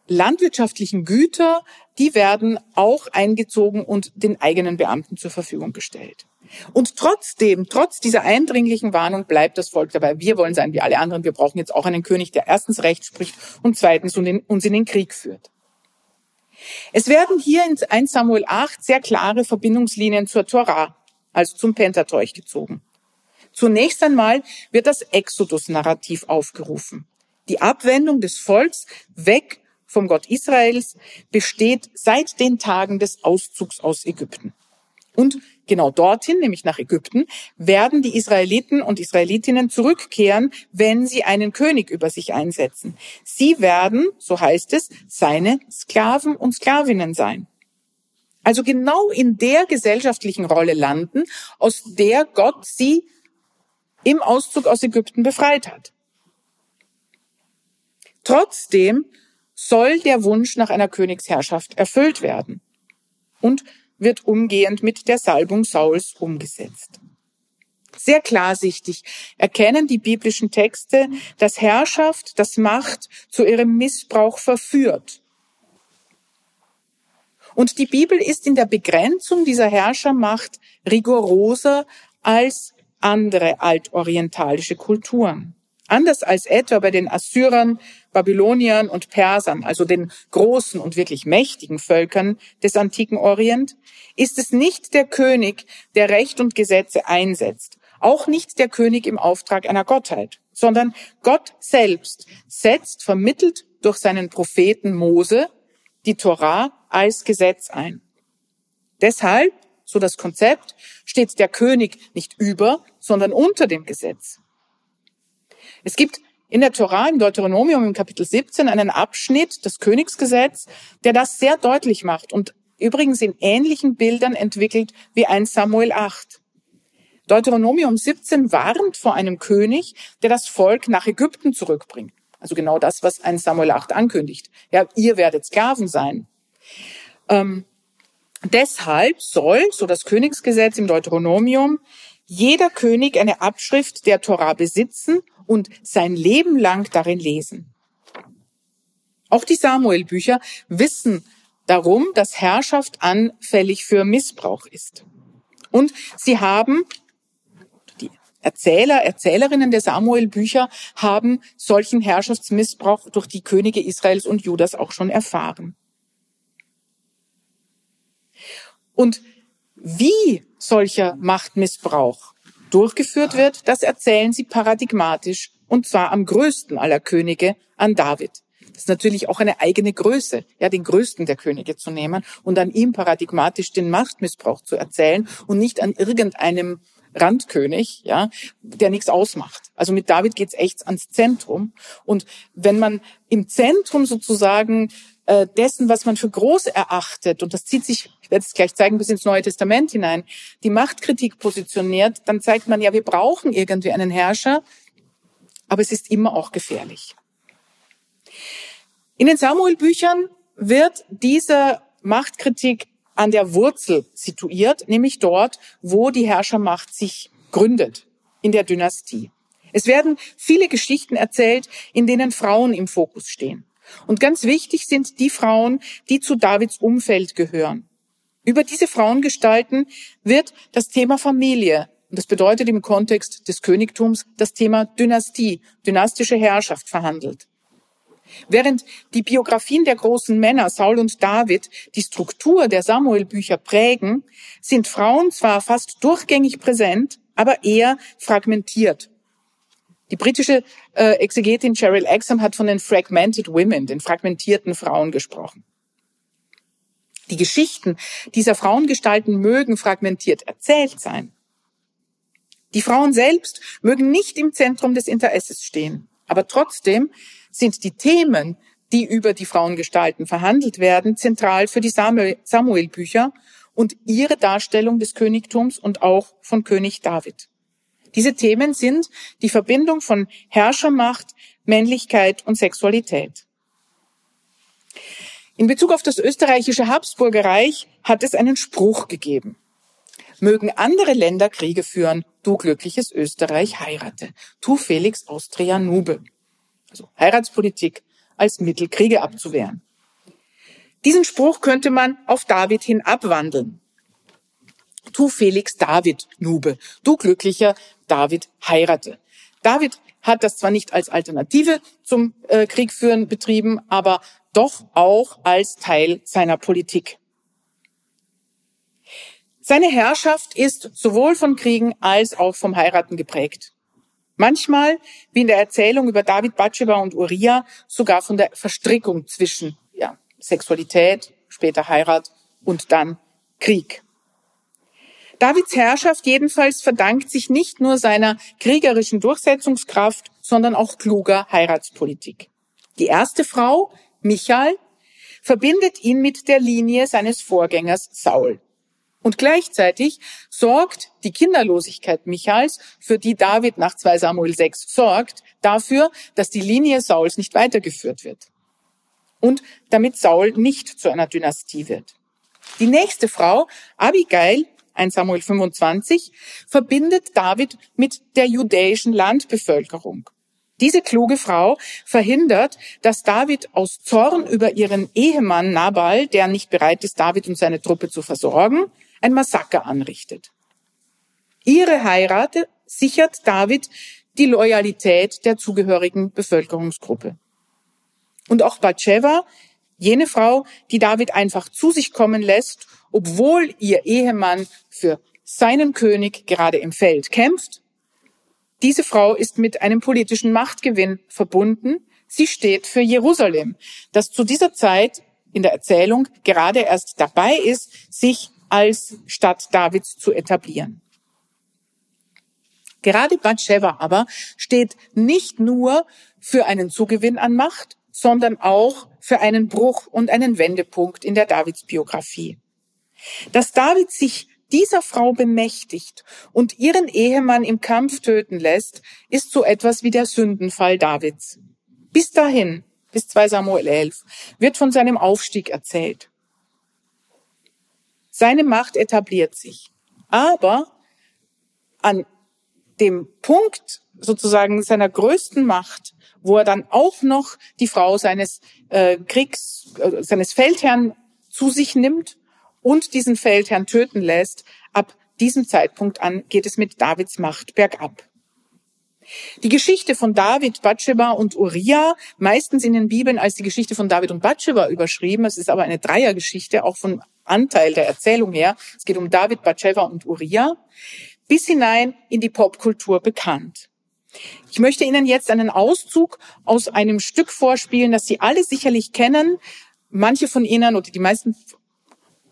landwirtschaftlichen Güter, die werden auch eingezogen und den eigenen Beamten zur Verfügung gestellt. Und trotzdem, trotz dieser eindringlichen Warnung bleibt das Volk dabei. Wir wollen sein wie alle anderen. Wir brauchen jetzt auch einen König, der erstens Recht spricht und zweitens uns in den Krieg führt. Es werden hier in 1 Samuel 8 sehr klare Verbindungslinien zur Torah, also zum Pentateuch gezogen. Zunächst einmal wird das Exodus-Narrativ aufgerufen. Die Abwendung des Volks weg vom Gott Israels besteht seit den Tagen des Auszugs aus Ägypten. Und genau dorthin, nämlich nach Ägypten, werden die Israeliten und Israelitinnen zurückkehren, wenn sie einen König über sich einsetzen. Sie werden, so heißt es, seine Sklaven und Sklavinnen sein. Also genau in der gesellschaftlichen Rolle landen, aus der Gott sie im Auszug aus Ägypten befreit hat. Trotzdem soll der Wunsch nach einer Königsherrschaft erfüllt werden und wird umgehend mit der Salbung Sauls umgesetzt. Sehr klarsichtig erkennen die biblischen Texte, dass Herrschaft, das Macht zu ihrem Missbrauch verführt. Und die Bibel ist in der Begrenzung dieser Herrschermacht rigoroser als andere altorientalische Kulturen. Anders als etwa bei den Assyrern, Babyloniern und Persern, also den großen und wirklich mächtigen Völkern des antiken Orient, ist es nicht der König, der Recht und Gesetze einsetzt, auch nicht der König im Auftrag einer Gottheit, sondern Gott selbst setzt, vermittelt durch seinen Propheten Mose, die Torah als Gesetz ein. Deshalb, so das Konzept, steht der König nicht über, sondern unter dem Gesetz. Es gibt in der Torah, im Deuteronomium im Kapitel 17, einen Abschnitt, das Königsgesetz, der das sehr deutlich macht und übrigens in ähnlichen Bildern entwickelt wie ein Samuel 8. Deuteronomium 17 warnt vor einem König, der das Volk nach Ägypten zurückbringt. Also genau das, was ein Samuel 8 ankündigt. Ja, ihr werdet Sklaven sein. Ähm, deshalb soll, so das Königsgesetz im Deuteronomium, jeder König eine Abschrift der Torah besitzen und sein Leben lang darin lesen. Auch die Samuel-Bücher wissen darum, dass Herrschaft anfällig für Missbrauch ist. Und sie haben, die Erzähler, Erzählerinnen der Samuel-Bücher haben solchen Herrschaftsmissbrauch durch die Könige Israels und Judas auch schon erfahren. Und wie solcher Machtmissbrauch durchgeführt wird, das erzählen sie paradigmatisch und zwar am größten aller Könige an David. Das ist natürlich auch eine eigene Größe, ja, den größten der Könige zu nehmen und an ihm paradigmatisch den Machtmissbrauch zu erzählen und nicht an irgendeinem Randkönig, ja, der nichts ausmacht. Also mit David geht's echt ans Zentrum. Und wenn man im Zentrum sozusagen äh, dessen, was man für groß erachtet, und das zieht sich, ich werde es gleich zeigen, bis ins Neue Testament hinein, die Machtkritik positioniert, dann zeigt man ja, wir brauchen irgendwie einen Herrscher, aber es ist immer auch gefährlich. In den Samuel-Büchern wird diese Machtkritik an der Wurzel situiert, nämlich dort, wo die Herrschermacht sich gründet, in der Dynastie. Es werden viele Geschichten erzählt, in denen Frauen im Fokus stehen. Und ganz wichtig sind die Frauen, die zu Davids Umfeld gehören. Über diese Frauengestalten wird das Thema Familie, und das bedeutet im Kontext des Königtums das Thema Dynastie, dynastische Herrschaft verhandelt. Während die Biografien der großen Männer Saul und David die Struktur der Samuel-Bücher prägen, sind Frauen zwar fast durchgängig präsent, aber eher fragmentiert die britische äh, Exegetin Cheryl Exham hat von den fragmented women, den fragmentierten Frauen gesprochen. Die Geschichten dieser Frauengestalten mögen fragmentiert erzählt sein. Die Frauen selbst mögen nicht im Zentrum des Interesses stehen, aber trotzdem sind die Themen, die über die Frauengestalten verhandelt werden, zentral für die Samuel-Bücher und ihre Darstellung des Königtums und auch von König David. Diese Themen sind die Verbindung von Herrschermacht, Männlichkeit und Sexualität. In Bezug auf das österreichische Habsburgerreich hat es einen Spruch gegeben. Mögen andere Länder Kriege führen, du glückliches Österreich heirate. Tu Felix Austria nube. Also Heiratspolitik als Mittel, Kriege abzuwehren. Diesen Spruch könnte man auf David hin abwandeln. Tu Felix David, Nube, du glücklicher David heirate. David hat das zwar nicht als Alternative zum äh, Kriegführen betrieben, aber doch auch als Teil seiner Politik. Seine Herrschaft ist sowohl von Kriegen als auch vom Heiraten geprägt. Manchmal, wie in der Erzählung über David, Bathsheba und Uriah, sogar von der Verstrickung zwischen ja, Sexualität, später Heirat und dann Krieg. Davids Herrschaft jedenfalls verdankt sich nicht nur seiner kriegerischen Durchsetzungskraft, sondern auch kluger Heiratspolitik. Die erste Frau, Michael, verbindet ihn mit der Linie seines Vorgängers Saul. Und gleichzeitig sorgt die Kinderlosigkeit Michaels, für die David nach 2 Samuel 6 sorgt, dafür, dass die Linie Sauls nicht weitergeführt wird. Und damit Saul nicht zu einer Dynastie wird. Die nächste Frau, Abigail, 1 Samuel 25, verbindet David mit der judäischen Landbevölkerung. Diese kluge Frau verhindert, dass David aus Zorn über ihren Ehemann Nabal, der nicht bereit ist, David und seine Truppe zu versorgen, ein Massaker anrichtet. Ihre Heirat sichert David die Loyalität der zugehörigen Bevölkerungsgruppe. Und auch Bathsheba, jene Frau, die David einfach zu sich kommen lässt, obwohl ihr Ehemann für seinen König gerade im Feld kämpft, diese Frau ist mit einem politischen Machtgewinn verbunden. Sie steht für Jerusalem, das zu dieser Zeit in der Erzählung gerade erst dabei ist, sich als Stadt Davids zu etablieren. Gerade Bathsheba aber steht nicht nur für einen Zugewinn an Macht, sondern auch für einen Bruch und einen Wendepunkt in der Davids-Biografie. Dass David sich dieser Frau bemächtigt und ihren Ehemann im Kampf töten lässt, ist so etwas wie der Sündenfall Davids. Bis dahin, bis 2 Samuel 11, wird von seinem Aufstieg erzählt. Seine Macht etabliert sich. Aber an dem Punkt sozusagen seiner größten Macht, wo er dann auch noch die Frau seines äh, Kriegs, äh, seines Feldherrn zu sich nimmt und diesen Feldherrn töten lässt, ab diesem Zeitpunkt an geht es mit Davids Macht bergab. Die Geschichte von David, Bathsheba und Uriah, meistens in den Bibeln als die Geschichte von David und Bathsheba überschrieben. Es ist aber eine Dreiergeschichte, auch vom Anteil der Erzählung her. Es geht um David, Bathsheba und Uriah, bis hinein in die Popkultur bekannt. Ich möchte Ihnen jetzt einen Auszug aus einem Stück vorspielen, das Sie alle sicherlich kennen. Manche von Ihnen oder die meisten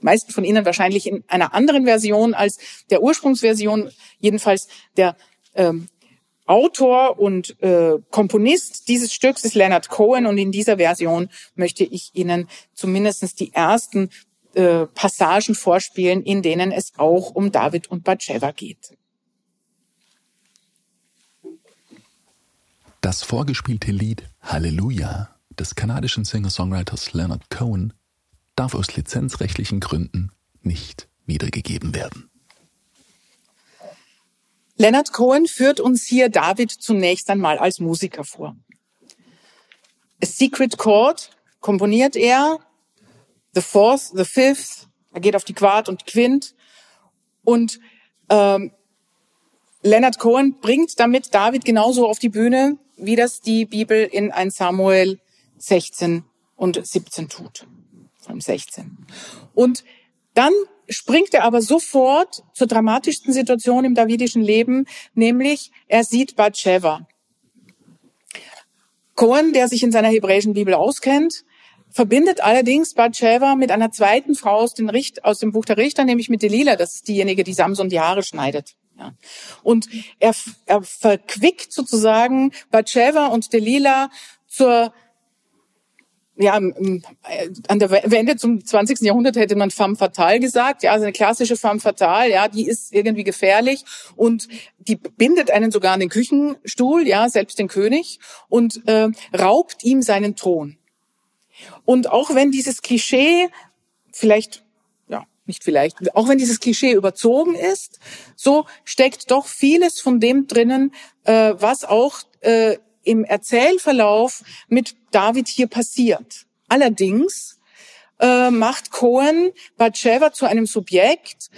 meisten von Ihnen wahrscheinlich in einer anderen Version als der Ursprungsversion, jedenfalls der ähm, Autor und äh, Komponist dieses Stücks ist Leonard Cohen und in dieser Version möchte ich Ihnen zumindest die ersten äh, Passagen vorspielen, in denen es auch um David und Bathsheba geht. Das vorgespielte Lied Halleluja des kanadischen Singer-Songwriters Leonard Cohen darf aus lizenzrechtlichen Gründen nicht wiedergegeben werden. Leonard Cohen führt uns hier David zunächst einmal als Musiker vor. A Secret Chord komponiert er, the fourth, the fifth, er geht auf die Quart und Quint und ähm, Leonard Cohen bringt damit David genauso auf die Bühne, wie das die Bibel in 1 Samuel 16 und 17 tut vom 16. Und dann springt er aber sofort zur dramatischsten Situation im davidischen Leben, nämlich er sieht Bathsheba. Cohen, der sich in seiner hebräischen Bibel auskennt, verbindet allerdings Bathsheba mit einer zweiten Frau aus, den Richt, aus dem Buch der Richter, nämlich mit Delilah. Das ist diejenige, die Samson die Haare schneidet. Ja. Und er, er verquickt sozusagen Bathsheba und Delilah zur ja, an der Wende zum 20. Jahrhundert hätte man femme fatale gesagt, ja, also eine klassische femme fatale, ja, die ist irgendwie gefährlich und die bindet einen sogar an den Küchenstuhl, ja, selbst den König und äh, raubt ihm seinen Thron. Und auch wenn dieses Klischee vielleicht, nicht vielleicht, auch wenn dieses Klischee überzogen ist, so steckt doch vieles von dem drinnen, äh, was auch äh, im Erzählverlauf mit David hier passiert. Allerdings äh, macht Cohen Bathsheba zu einem Subjekt,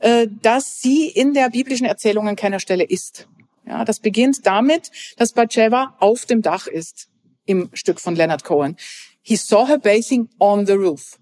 äh, das sie in der biblischen Erzählung an keiner Stelle ist. Ja, das beginnt damit, dass Bathsheba auf dem Dach ist im Stück von Leonard Cohen. He saw her bathing on the roof.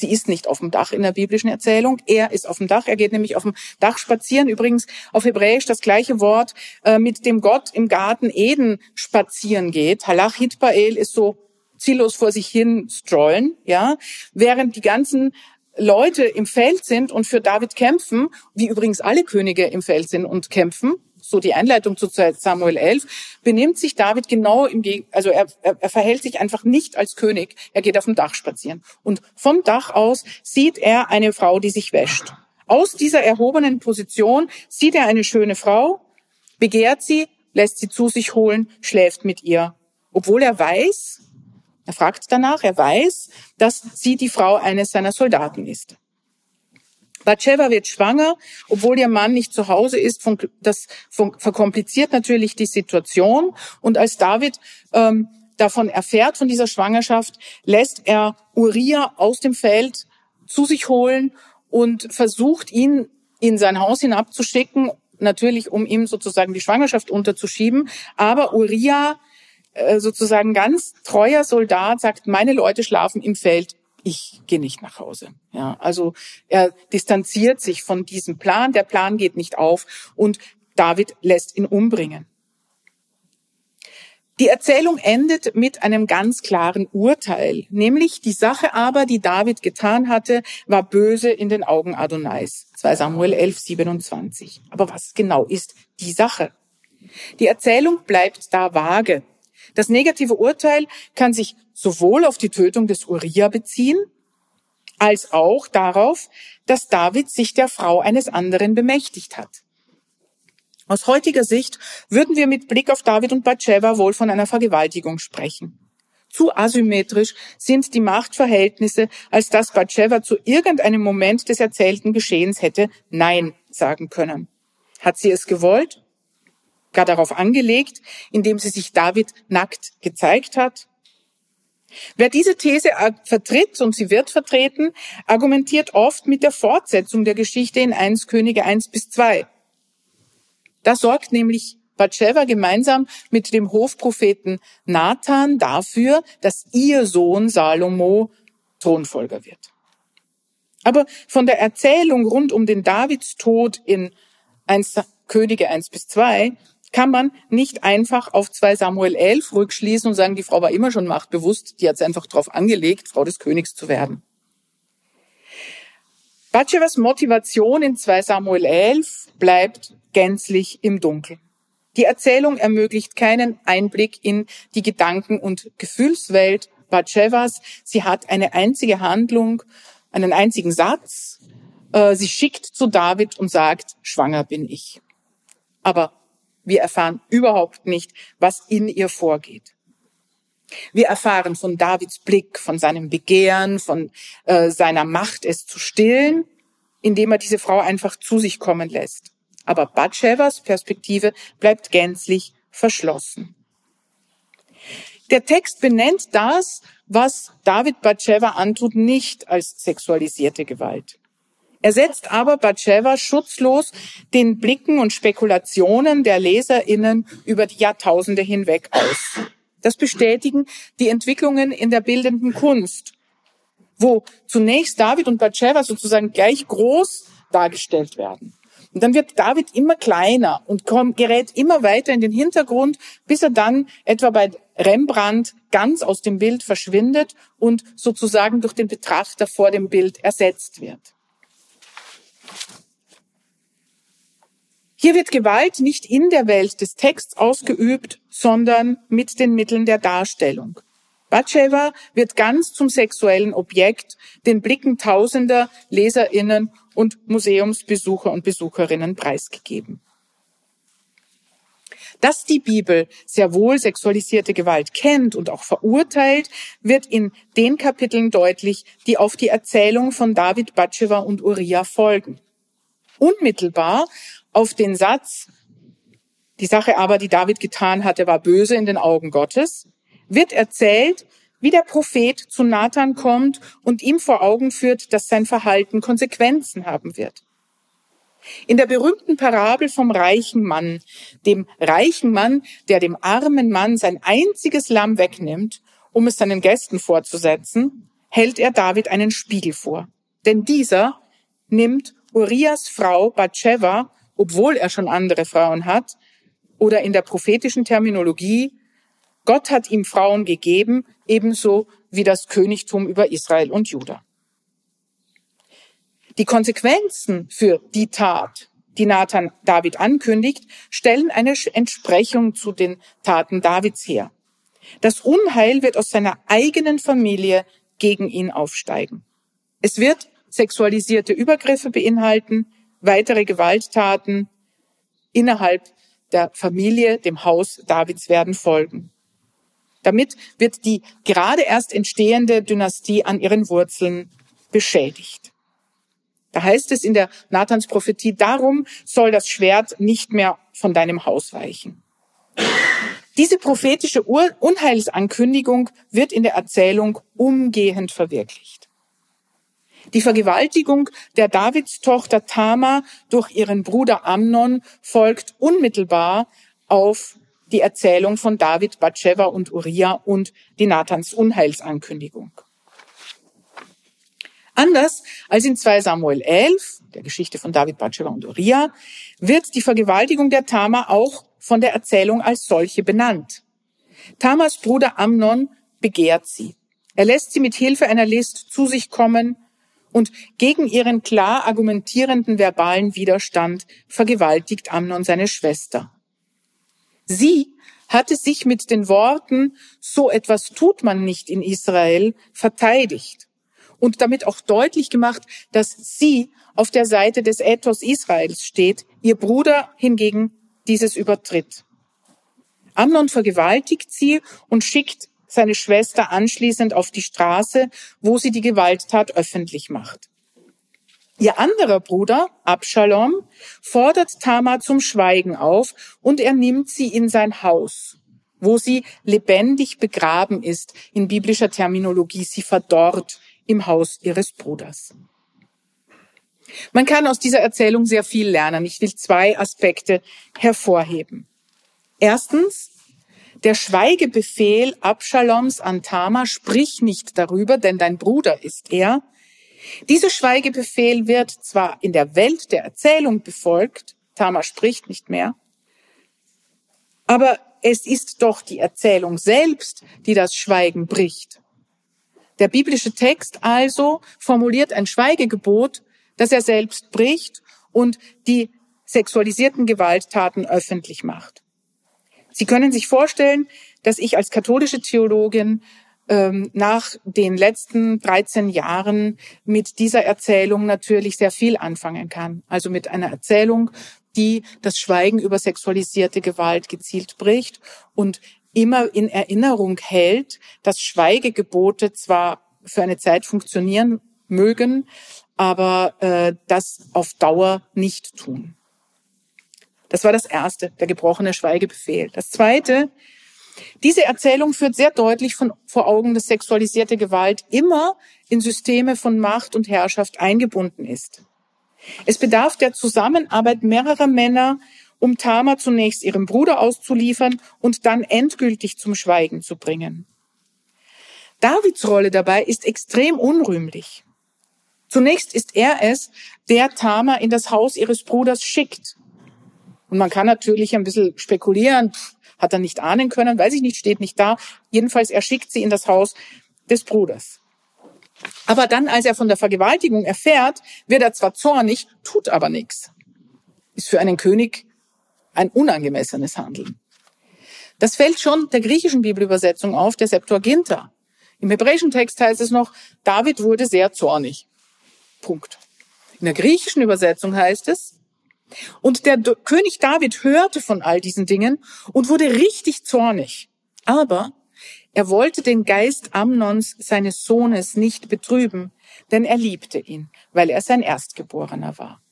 Sie ist nicht auf dem Dach in der biblischen Erzählung. Er ist auf dem Dach. Er geht nämlich auf dem Dach spazieren. Übrigens auf Hebräisch das gleiche Wort, äh, mit dem Gott im Garten Eden spazieren geht. Halach Hitbael ist so ziellos vor sich hin strollen, ja, während die ganzen Leute im Feld sind und für David kämpfen, wie übrigens alle Könige im Feld sind und kämpfen, so die Einleitung zu Samuel 11, benimmt sich David genau im Gegenteil, also er, er, er verhält sich einfach nicht als König, er geht auf dem Dach spazieren. Und vom Dach aus sieht er eine Frau, die sich wäscht. Aus dieser erhobenen Position sieht er eine schöne Frau, begehrt sie, lässt sie zu sich holen, schläft mit ihr. Obwohl er weiß, er fragt danach, er weiß, dass sie die Frau eines seiner Soldaten ist. Batsheva wird schwanger, obwohl ihr Mann nicht zu Hause ist. Das verkompliziert natürlich die Situation. Und als David ähm, davon erfährt, von dieser Schwangerschaft, lässt er Uriah aus dem Feld zu sich holen und versucht, ihn in sein Haus hinabzuschicken, natürlich um ihm sozusagen die Schwangerschaft unterzuschieben. Aber Uriah äh, sozusagen ganz treuer Soldat sagt, meine Leute schlafen im Feld, ich gehe nicht nach Hause. Ja, also er distanziert sich von diesem Plan, der Plan geht nicht auf und David lässt ihn umbringen. Die Erzählung endet mit einem ganz klaren Urteil, nämlich die Sache aber, die David getan hatte, war böse in den Augen Adonais. 2 Samuel 11, 27. Aber was genau ist die Sache? Die Erzählung bleibt da vage. Das negative Urteil kann sich sowohl auf die Tötung des Uriah beziehen, als auch darauf, dass David sich der Frau eines anderen bemächtigt hat. Aus heutiger Sicht würden wir mit Blick auf David und Bathsheba wohl von einer Vergewaltigung sprechen. Zu asymmetrisch sind die Machtverhältnisse, als dass Bathsheba zu irgendeinem Moment des erzählten Geschehens hätte Nein sagen können. Hat sie es gewollt? Gar darauf angelegt, indem sie sich David nackt gezeigt hat. Wer diese These vertritt, und sie wird vertreten, argumentiert oft mit der Fortsetzung der Geschichte in 1 Könige 1 bis 2. Da sorgt nämlich Bathsheba gemeinsam mit dem Hofpropheten Nathan dafür, dass ihr Sohn Salomo Thronfolger wird. Aber von der Erzählung rund um den Davidstod in 1 Könige 1 bis 2 kann man nicht einfach auf 2 Samuel 11 rückschließen und sagen, die Frau war immer schon machtbewusst, die hat es einfach darauf angelegt, Frau des Königs zu werden. Batshevas Motivation in 2 Samuel 11 bleibt gänzlich im Dunkeln. Die Erzählung ermöglicht keinen Einblick in die Gedanken- und Gefühlswelt Batshevas. Sie hat eine einzige Handlung, einen einzigen Satz. Äh, sie schickt zu David und sagt, schwanger bin ich. Aber wir erfahren überhaupt nicht, was in ihr vorgeht. Wir erfahren von Davids Blick, von seinem Begehren, von äh, seiner Macht, es zu stillen, indem er diese Frau einfach zu sich kommen lässt. Aber Batshevas Perspektive bleibt gänzlich verschlossen. Der Text benennt das, was David Batsheva antut, nicht als sexualisierte Gewalt. Er setzt aber Batsheva schutzlos den Blicken und Spekulationen der LeserInnen über die Jahrtausende hinweg aus. Das bestätigen die Entwicklungen in der bildenden Kunst, wo zunächst David und Batsheva sozusagen gleich groß dargestellt werden. Und dann wird David immer kleiner und kommt, gerät immer weiter in den Hintergrund, bis er dann etwa bei Rembrandt ganz aus dem Bild verschwindet und sozusagen durch den Betrachter vor dem Bild ersetzt wird. Hier wird Gewalt nicht in der Welt des Texts ausgeübt, sondern mit den Mitteln der Darstellung. Batsheva wird ganz zum sexuellen Objekt, den Blicken tausender Leserinnen und Museumsbesucher und Besucherinnen preisgegeben. Dass die Bibel sehr wohl sexualisierte Gewalt kennt und auch verurteilt, wird in den Kapiteln deutlich, die auf die Erzählung von David, Batsheva und Uriah folgen. Unmittelbar auf den Satz, die Sache aber, die David getan hatte, war böse in den Augen Gottes, wird erzählt, wie der Prophet zu Nathan kommt und ihm vor Augen führt, dass sein Verhalten Konsequenzen haben wird. In der berühmten Parabel vom reichen Mann, dem reichen Mann, der dem armen Mann sein einziges Lamm wegnimmt, um es seinen Gästen vorzusetzen, hält er David einen Spiegel vor. Denn dieser nimmt Urias Frau Bathsheba, obwohl er schon andere Frauen hat, oder in der prophetischen Terminologie, Gott hat ihm Frauen gegeben, ebenso wie das Königtum über Israel und Juda. Die Konsequenzen für die Tat, die Nathan David ankündigt, stellen eine Entsprechung zu den Taten Davids her. Das Unheil wird aus seiner eigenen Familie gegen ihn aufsteigen. Es wird sexualisierte Übergriffe beinhalten, weitere Gewalttaten innerhalb der Familie, dem Haus Davids werden folgen. Damit wird die gerade erst entstehende Dynastie an ihren Wurzeln beschädigt. Da heißt es in der Nathans Prophetie, darum soll das Schwert nicht mehr von deinem Haus weichen. Diese prophetische Unheilsankündigung wird in der Erzählung umgehend verwirklicht. Die Vergewaltigung der Davidstochter Tama durch ihren Bruder Amnon folgt unmittelbar auf die Erzählung von David, Bathsheba und Uriah und die Nathans Unheilsankündigung. Anders als in 2 Samuel 11, der Geschichte von David, Bathsheba und Uriah, wird die Vergewaltigung der Tama auch von der Erzählung als solche benannt. Tamas Bruder Amnon begehrt sie. Er lässt sie mit Hilfe einer List zu sich kommen und gegen ihren klar argumentierenden verbalen Widerstand vergewaltigt Amnon seine Schwester. Sie hatte sich mit den Worten, so etwas tut man nicht in Israel, verteidigt und damit auch deutlich gemacht, dass sie auf der Seite des Ethos Israels steht, ihr Bruder hingegen dieses übertritt. Amnon vergewaltigt sie und schickt seine Schwester anschließend auf die Straße, wo sie die Gewalttat öffentlich macht. Ihr anderer Bruder, Absalom, fordert Tamar zum Schweigen auf und er nimmt sie in sein Haus, wo sie lebendig begraben ist, in biblischer Terminologie, sie verdorrt im Haus ihres Bruders. Man kann aus dieser Erzählung sehr viel lernen. Ich will zwei Aspekte hervorheben. Erstens, der Schweigebefehl Abschaloms an Tama, sprich nicht darüber, denn dein Bruder ist er. Dieser Schweigebefehl wird zwar in der Welt der Erzählung befolgt, Tama spricht nicht mehr, aber es ist doch die Erzählung selbst, die das Schweigen bricht. Der biblische Text also formuliert ein Schweigegebot, das er selbst bricht und die sexualisierten Gewalttaten öffentlich macht. Sie können sich vorstellen, dass ich als katholische Theologin ähm, nach den letzten 13 Jahren mit dieser Erzählung natürlich sehr viel anfangen kann. Also mit einer Erzählung, die das Schweigen über sexualisierte Gewalt gezielt bricht und immer in Erinnerung hält, dass Schweigegebote zwar für eine Zeit funktionieren mögen, aber äh, das auf Dauer nicht tun. Das war das Erste, der gebrochene Schweigebefehl. Das Zweite, diese Erzählung führt sehr deutlich von, vor Augen, dass sexualisierte Gewalt immer in Systeme von Macht und Herrschaft eingebunden ist. Es bedarf der Zusammenarbeit mehrerer Männer, um Tama zunächst ihrem Bruder auszuliefern und dann endgültig zum Schweigen zu bringen. Davids Rolle dabei ist extrem unrühmlich. Zunächst ist er es, der Tama in das Haus ihres Bruders schickt. Und man kann natürlich ein bisschen spekulieren, hat er nicht ahnen können, weiß ich nicht, steht nicht da. Jedenfalls, er schickt sie in das Haus des Bruders. Aber dann, als er von der Vergewaltigung erfährt, wird er zwar zornig, tut aber nichts. Ist für einen König ein unangemessenes Handeln. Das fällt schon der griechischen Bibelübersetzung auf, der Septuaginta. Im hebräischen Text heißt es noch, David wurde sehr zornig. Punkt. In der griechischen Übersetzung heißt es, und der König David hörte von all diesen Dingen und wurde richtig zornig. Aber er wollte den Geist Amnons, seines Sohnes, nicht betrüben, denn er liebte ihn, weil er sein Erstgeborener war.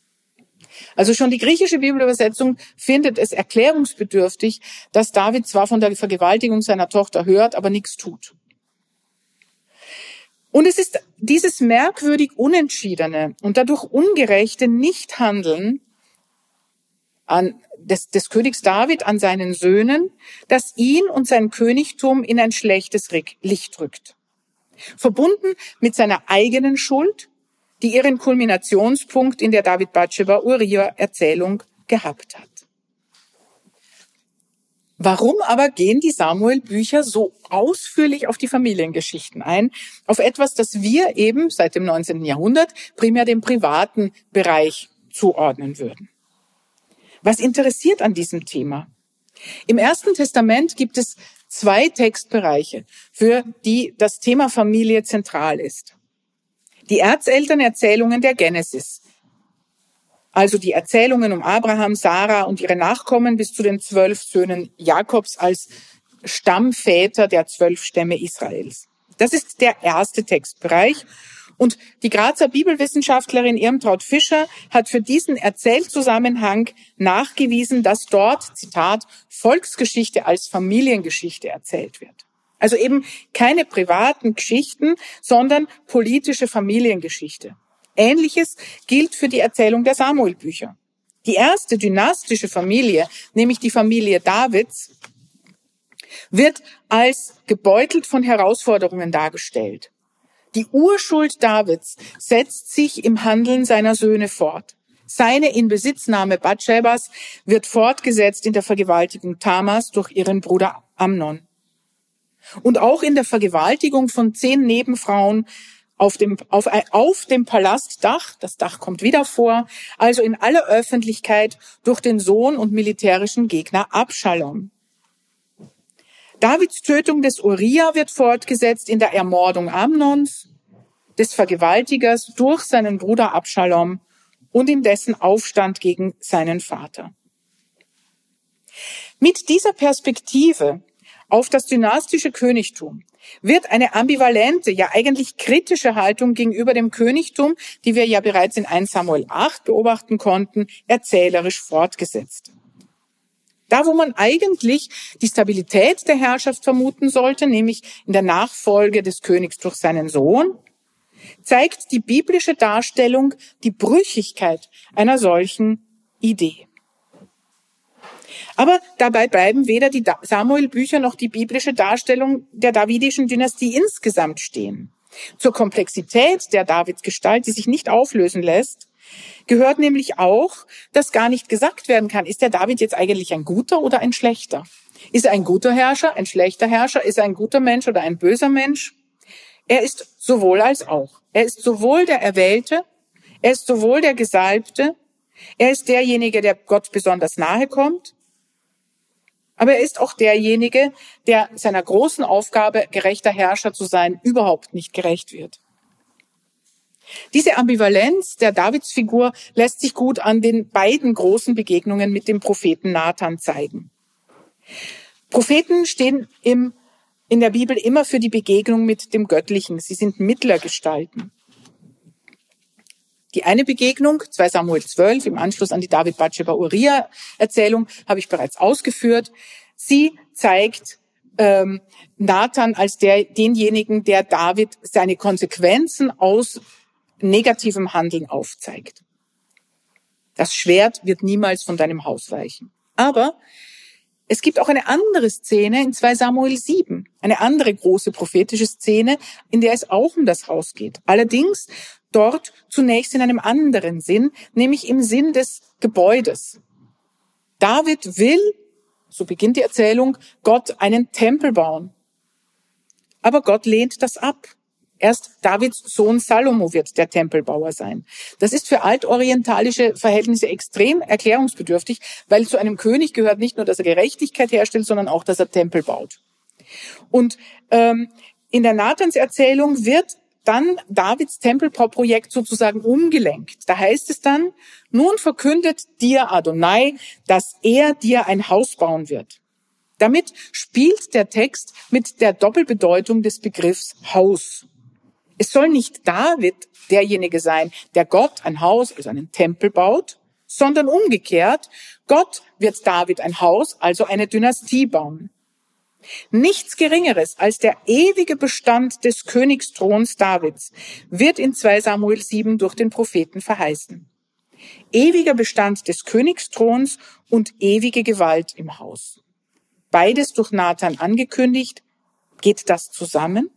Also schon die griechische Bibelübersetzung findet es erklärungsbedürftig, dass David zwar von der Vergewaltigung seiner Tochter hört, aber nichts tut. Und es ist dieses merkwürdig unentschiedene und dadurch ungerechte Nichthandeln an, des, des Königs David an seinen Söhnen, das ihn und sein Königtum in ein schlechtes Licht rückt. Verbunden mit seiner eigenen Schuld, die ihren Kulminationspunkt in der David Batsheba Uriah Erzählung gehabt hat. Warum aber gehen die Samuel-Bücher so ausführlich auf die Familiengeschichten ein? Auf etwas, das wir eben seit dem 19. Jahrhundert primär dem privaten Bereich zuordnen würden. Was interessiert an diesem Thema? Im Ersten Testament gibt es zwei Textbereiche, für die das Thema Familie zentral ist. Die Erzelternerzählungen der Genesis, also die Erzählungen um Abraham, Sarah und ihre Nachkommen bis zu den zwölf Söhnen Jakobs als Stammväter der zwölf Stämme Israels. Das ist der erste Textbereich. Und die Grazer Bibelwissenschaftlerin Irmtraut Fischer hat für diesen Erzählzusammenhang nachgewiesen, dass dort, Zitat, Volksgeschichte als Familiengeschichte erzählt wird. Also eben keine privaten Geschichten, sondern politische Familiengeschichte. Ähnliches gilt für die Erzählung der Samuel-Bücher. Die erste dynastische Familie, nämlich die Familie Davids, wird als gebeutelt von Herausforderungen dargestellt. Die Urschuld Davids setzt sich im Handeln seiner Söhne fort. Seine Inbesitznahme Batshebas wird fortgesetzt in der Vergewaltigung Tamas durch ihren Bruder Amnon. Und auch in der Vergewaltigung von zehn Nebenfrauen auf dem, auf, auf dem Palastdach, das Dach kommt wieder vor, also in aller Öffentlichkeit durch den Sohn und militärischen Gegner Abschalom. Davids Tötung des Uriah wird fortgesetzt in der Ermordung Amnons, des Vergewaltigers durch seinen Bruder Abschalom und in dessen Aufstand gegen seinen Vater. Mit dieser Perspektive auf das dynastische Königtum wird eine ambivalente, ja eigentlich kritische Haltung gegenüber dem Königtum, die wir ja bereits in 1 Samuel 8 beobachten konnten, erzählerisch fortgesetzt. Da, wo man eigentlich die Stabilität der Herrschaft vermuten sollte, nämlich in der Nachfolge des Königs durch seinen Sohn, zeigt die biblische Darstellung die Brüchigkeit einer solchen Idee. Aber dabei bleiben weder die Samuel-Bücher noch die biblische Darstellung der davidischen Dynastie insgesamt stehen. Zur Komplexität der Davidsgestalt, die sich nicht auflösen lässt, gehört nämlich auch, dass gar nicht gesagt werden kann, ist der David jetzt eigentlich ein guter oder ein schlechter? Ist er ein guter Herrscher, ein schlechter Herrscher? Ist er ein guter Mensch oder ein böser Mensch? Er ist sowohl als auch. Er ist sowohl der Erwählte, er ist sowohl der Gesalbte, er ist derjenige, der Gott besonders nahe kommt, aber er ist auch derjenige, der seiner großen Aufgabe, gerechter Herrscher zu sein, überhaupt nicht gerecht wird. Diese Ambivalenz der Davidsfigur lässt sich gut an den beiden großen Begegnungen mit dem Propheten Nathan zeigen. Propheten stehen im, in der Bibel immer für die Begegnung mit dem Göttlichen. Sie sind Mittlergestalten. Die eine Begegnung, 2 Samuel 12, im Anschluss an die David Bathsheba Uriah Erzählung, habe ich bereits ausgeführt. Sie zeigt ähm, Nathan als der, denjenigen, der David seine Konsequenzen aus negativem Handeln aufzeigt. Das Schwert wird niemals von deinem Haus weichen. Aber es gibt auch eine andere Szene in 2 Samuel 7, eine andere große prophetische Szene, in der es auch um das Haus geht. Allerdings dort zunächst in einem anderen Sinn, nämlich im Sinn des Gebäudes. David will, so beginnt die Erzählung, Gott einen Tempel bauen. Aber Gott lehnt das ab. Erst Davids Sohn Salomo wird der Tempelbauer sein. Das ist für altorientalische Verhältnisse extrem erklärungsbedürftig, weil zu einem König gehört nicht nur, dass er Gerechtigkeit herstellt, sondern auch, dass er Tempel baut. Und ähm, in der Nathans Erzählung wird dann Davids Tempelbauprojekt sozusagen umgelenkt. Da heißt es dann, nun verkündet dir Adonai, dass er dir ein Haus bauen wird. Damit spielt der Text mit der Doppelbedeutung des Begriffs Haus. Es soll nicht David derjenige sein, der Gott ein Haus, also einen Tempel baut, sondern umgekehrt, Gott wird David ein Haus, also eine Dynastie bauen. Nichts Geringeres als der ewige Bestand des Königsthrons Davids wird in 2 Samuel 7 durch den Propheten verheißen. Ewiger Bestand des Königsthrons und ewige Gewalt im Haus. Beides durch Nathan angekündigt. Geht das zusammen?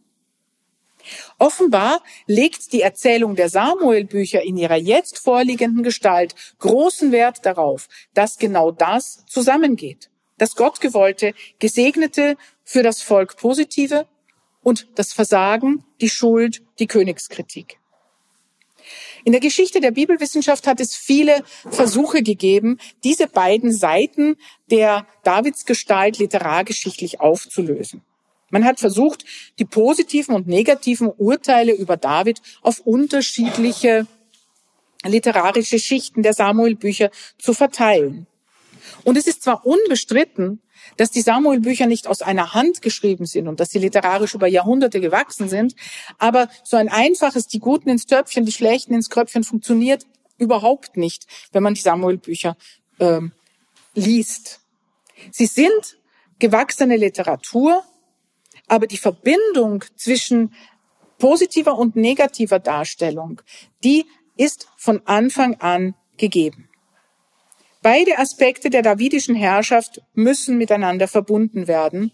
Offenbar legt die Erzählung der Samuel-Bücher in ihrer jetzt vorliegenden Gestalt großen Wert darauf, dass genau das zusammengeht. Das Gottgewollte, Gesegnete für das Volk Positive und das Versagen, die Schuld, die Königskritik. In der Geschichte der Bibelwissenschaft hat es viele Versuche gegeben, diese beiden Seiten der Davidsgestalt literargeschichtlich aufzulösen. Man hat versucht, die positiven und negativen Urteile über David auf unterschiedliche literarische Schichten der Samuel-Bücher zu verteilen. Und es ist zwar unbestritten, dass die Samuel-Bücher nicht aus einer Hand geschrieben sind und dass sie literarisch über Jahrhunderte gewachsen sind, aber so ein einfaches, die Guten ins Töpfchen, die Schlechten ins Kröpfchen funktioniert überhaupt nicht, wenn man die Samuel-Bücher ähm, liest. Sie sind gewachsene Literatur, aber die Verbindung zwischen positiver und negativer Darstellung, die ist von Anfang an gegeben. Beide Aspekte der davidischen Herrschaft müssen miteinander verbunden werden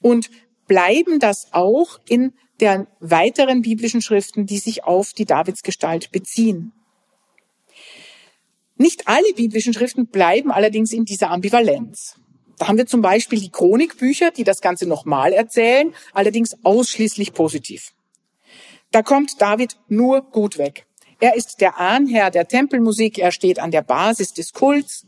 und bleiben das auch in der weiteren biblischen Schriften, die sich auf die Davidsgestalt beziehen. Nicht alle biblischen Schriften bleiben allerdings in dieser Ambivalenz. Da haben wir zum Beispiel die Chronikbücher, die das Ganze nochmal erzählen, allerdings ausschließlich positiv. Da kommt David nur gut weg. Er ist der Ahnherr der Tempelmusik, er steht an der Basis des Kults.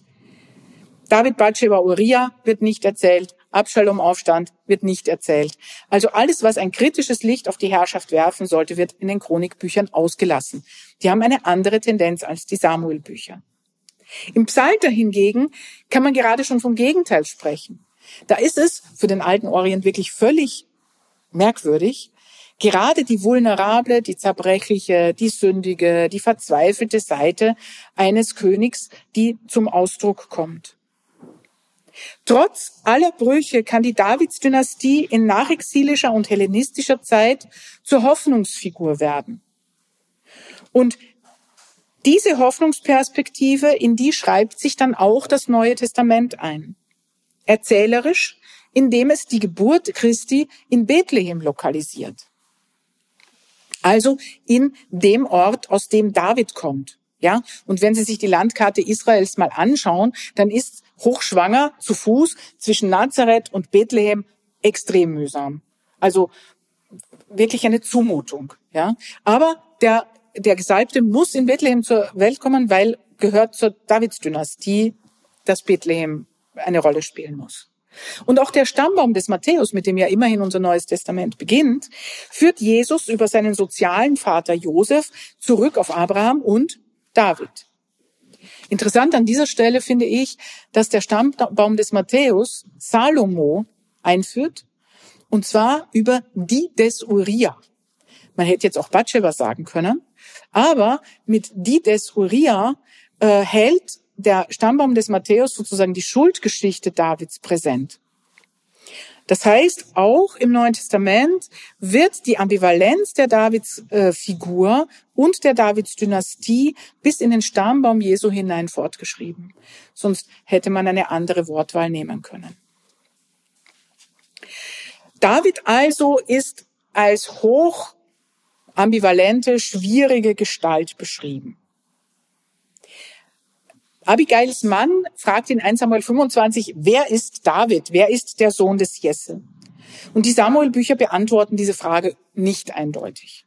David Batsheba Uriah wird nicht erzählt, Abschalom Aufstand wird nicht erzählt. Also alles, was ein kritisches Licht auf die Herrschaft werfen sollte, wird in den Chronikbüchern ausgelassen. Die haben eine andere Tendenz als die Samuel-Bücher. Im Psalter hingegen kann man gerade schon vom Gegenteil sprechen. Da ist es für den alten Orient wirklich völlig merkwürdig, gerade die vulnerable, die zerbrechliche, die sündige, die verzweifelte Seite eines Königs, die zum Ausdruck kommt. Trotz aller Brüche kann die Davidsdynastie in nachexilischer und hellenistischer Zeit zur Hoffnungsfigur werden. Und diese Hoffnungsperspektive, in die schreibt sich dann auch das Neue Testament ein. Erzählerisch, indem es die Geburt Christi in Bethlehem lokalisiert. Also in dem Ort, aus dem David kommt. Ja, und wenn Sie sich die Landkarte Israels mal anschauen, dann ist hochschwanger zu Fuß zwischen Nazareth und Bethlehem extrem mühsam. Also wirklich eine Zumutung. Ja, aber der der Gesalbte muss in Bethlehem zur Welt kommen, weil gehört zur Davidsdynastie, dass Bethlehem eine Rolle spielen muss. Und auch der Stammbaum des Matthäus, mit dem ja immerhin unser Neues Testament beginnt, führt Jesus über seinen sozialen Vater Josef zurück auf Abraham und David. Interessant an dieser Stelle finde ich, dass der Stammbaum des Matthäus Salomo einführt, und zwar über die des Uriah. Man hätte jetzt auch Batsheba sagen können, aber mit die des Uriah äh, hält der Stammbaum des Matthäus sozusagen die Schuldgeschichte Davids präsent. Das heißt, auch im Neuen Testament wird die Ambivalenz der Davids-Figur äh, und der Davids-Dynastie bis in den Stammbaum Jesu hinein fortgeschrieben. Sonst hätte man eine andere Wortwahl nehmen können. David also ist als hoch ambivalente, schwierige Gestalt beschrieben. Abigails Mann fragt in 1 Samuel 25, wer ist David? Wer ist der Sohn des Jesse? Und die Samuel-Bücher beantworten diese Frage nicht eindeutig.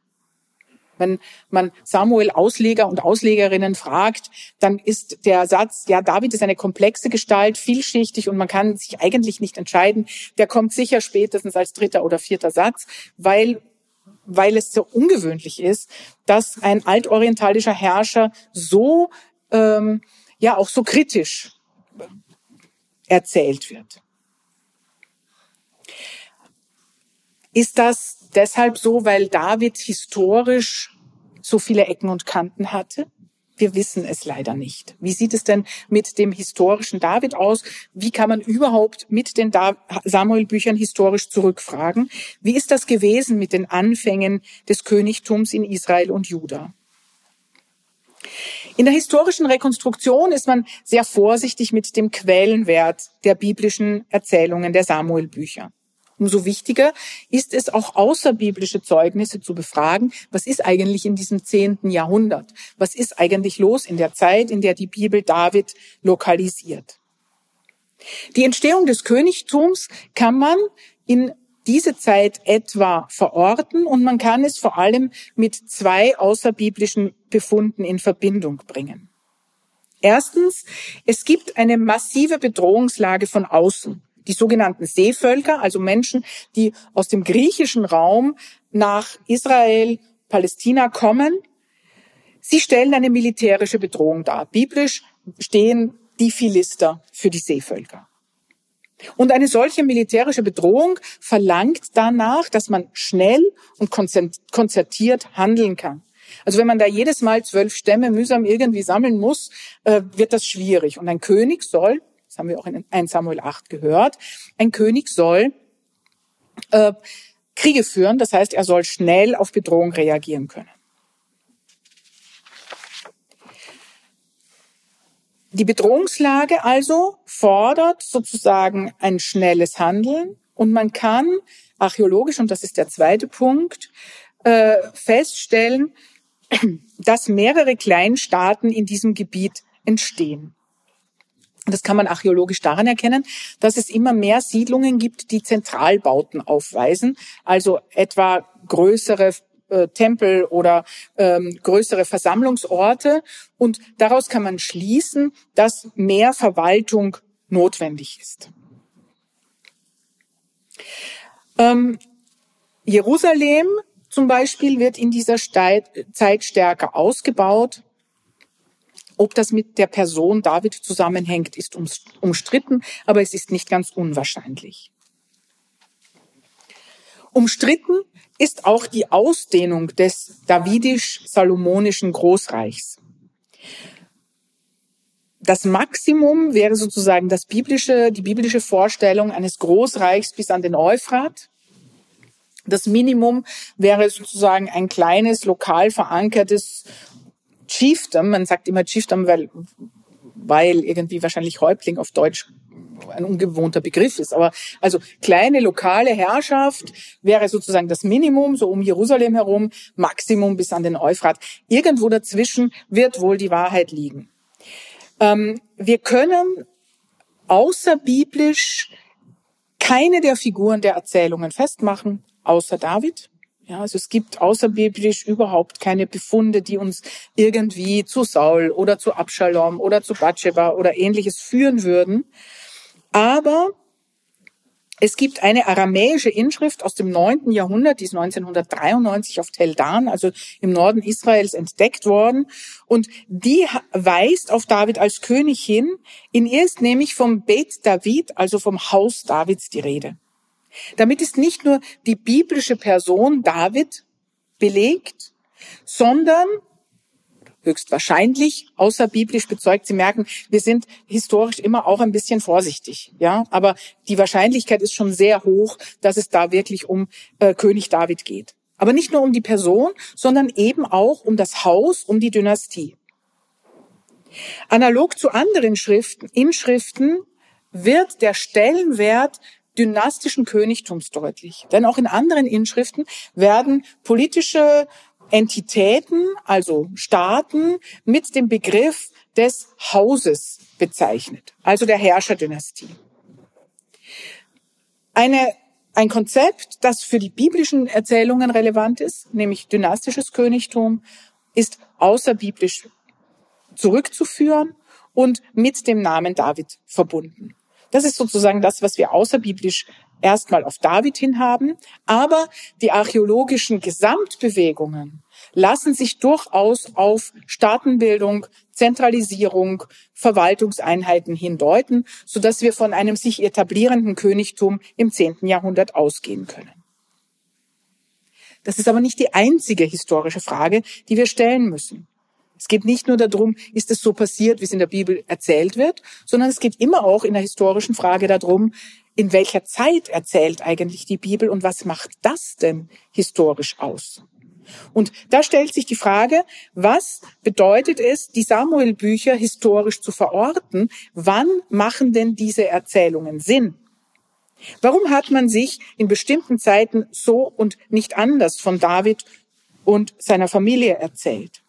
Wenn man Samuel Ausleger und Auslegerinnen fragt, dann ist der Satz, ja, David ist eine komplexe Gestalt, vielschichtig und man kann sich eigentlich nicht entscheiden. Der kommt sicher spätestens als dritter oder vierter Satz, weil weil es so ungewöhnlich ist, dass ein altorientalischer Herrscher so ähm, ja auch so kritisch erzählt wird. Ist das deshalb so, weil David historisch so viele Ecken und Kanten hatte? Wir wissen es leider nicht. Wie sieht es denn mit dem historischen David aus? Wie kann man überhaupt mit den Samuel-Büchern historisch zurückfragen? Wie ist das gewesen mit den Anfängen des Königtums in Israel und Juda? In der historischen Rekonstruktion ist man sehr vorsichtig mit dem Quellenwert der biblischen Erzählungen der Samuel-Bücher. Umso wichtiger ist es auch außerbiblische Zeugnisse zu befragen. Was ist eigentlich in diesem zehnten Jahrhundert? Was ist eigentlich los in der Zeit, in der die Bibel David lokalisiert? Die Entstehung des Königtums kann man in diese Zeit etwa verorten und man kann es vor allem mit zwei außerbiblischen Befunden in Verbindung bringen. Erstens, es gibt eine massive Bedrohungslage von außen die sogenannten Seevölker, also Menschen, die aus dem griechischen Raum nach Israel, Palästina kommen. Sie stellen eine militärische Bedrohung dar. Biblisch stehen die Philister für die Seevölker. Und eine solche militärische Bedrohung verlangt danach, dass man schnell und konzertiert handeln kann. Also wenn man da jedes Mal zwölf Stämme mühsam irgendwie sammeln muss, äh, wird das schwierig. Und ein König soll das haben wir auch in 1 Samuel 8 gehört, ein König soll äh, Kriege führen, das heißt, er soll schnell auf Bedrohung reagieren können. Die Bedrohungslage also fordert sozusagen ein schnelles Handeln und man kann archäologisch, und das ist der zweite Punkt, äh, feststellen, [clears throat] dass mehrere Kleinstaaten in diesem Gebiet entstehen. Das kann man archäologisch daran erkennen, dass es immer mehr Siedlungen gibt, die Zentralbauten aufweisen, also etwa größere äh, Tempel oder ähm, größere Versammlungsorte. Und daraus kann man schließen, dass mehr Verwaltung notwendig ist. Ähm, Jerusalem zum Beispiel wird in dieser Zeit stärker ausgebaut. Ob das mit der Person David zusammenhängt, ist umstritten, aber es ist nicht ganz unwahrscheinlich. Umstritten ist auch die Ausdehnung des davidisch-salomonischen Großreichs. Das Maximum wäre sozusagen das biblische, die biblische Vorstellung eines Großreichs bis an den Euphrat. Das Minimum wäre sozusagen ein kleines, lokal verankertes Chiefdom, man sagt immer Chiefdom, weil, weil irgendwie wahrscheinlich Häuptling auf Deutsch ein ungewohnter Begriff ist. Aber also kleine lokale Herrschaft wäre sozusagen das Minimum, so um Jerusalem herum, Maximum bis an den Euphrat. Irgendwo dazwischen wird wohl die Wahrheit liegen. Ähm, wir können außerbiblisch keine der Figuren der Erzählungen festmachen, außer David. Ja, also es gibt außerbiblisch überhaupt keine Befunde, die uns irgendwie zu Saul oder zu Abschalom oder zu Bathsheba oder ähnliches führen würden. Aber es gibt eine aramäische Inschrift aus dem 9. Jahrhundert, die ist 1993 auf Tel Dan, also im Norden Israels, entdeckt worden. Und die weist auf David als König hin. In ihr ist nämlich vom Beit David, also vom Haus Davids, die Rede. Damit ist nicht nur die biblische Person David belegt, sondern höchstwahrscheinlich außerbiblisch bezeugt. Sie merken, wir sind historisch immer auch ein bisschen vorsichtig, ja. Aber die Wahrscheinlichkeit ist schon sehr hoch, dass es da wirklich um äh, König David geht. Aber nicht nur um die Person, sondern eben auch um das Haus, um die Dynastie. Analog zu anderen Schriften, Inschriften wird der Stellenwert dynastischen Königtums deutlich. Denn auch in anderen Inschriften werden politische Entitäten, also Staaten, mit dem Begriff des Hauses bezeichnet, also der Herrscherdynastie. Eine, ein Konzept, das für die biblischen Erzählungen relevant ist, nämlich dynastisches Königtum, ist außerbiblisch zurückzuführen und mit dem Namen David verbunden. Das ist sozusagen das, was wir außerbiblisch erstmal auf David hin haben. Aber die archäologischen Gesamtbewegungen lassen sich durchaus auf Staatenbildung, Zentralisierung, Verwaltungseinheiten hindeuten, sodass wir von einem sich etablierenden Königtum im zehnten Jahrhundert ausgehen können. Das ist aber nicht die einzige historische Frage, die wir stellen müssen. Es geht nicht nur darum, ist es so passiert, wie es in der Bibel erzählt wird, sondern es geht immer auch in der historischen Frage darum, in welcher Zeit erzählt eigentlich die Bibel und was macht das denn historisch aus? Und da stellt sich die Frage, was bedeutet es, die Samuel-Bücher historisch zu verorten? Wann machen denn diese Erzählungen Sinn? Warum hat man sich in bestimmten Zeiten so und nicht anders von David und seiner Familie erzählt?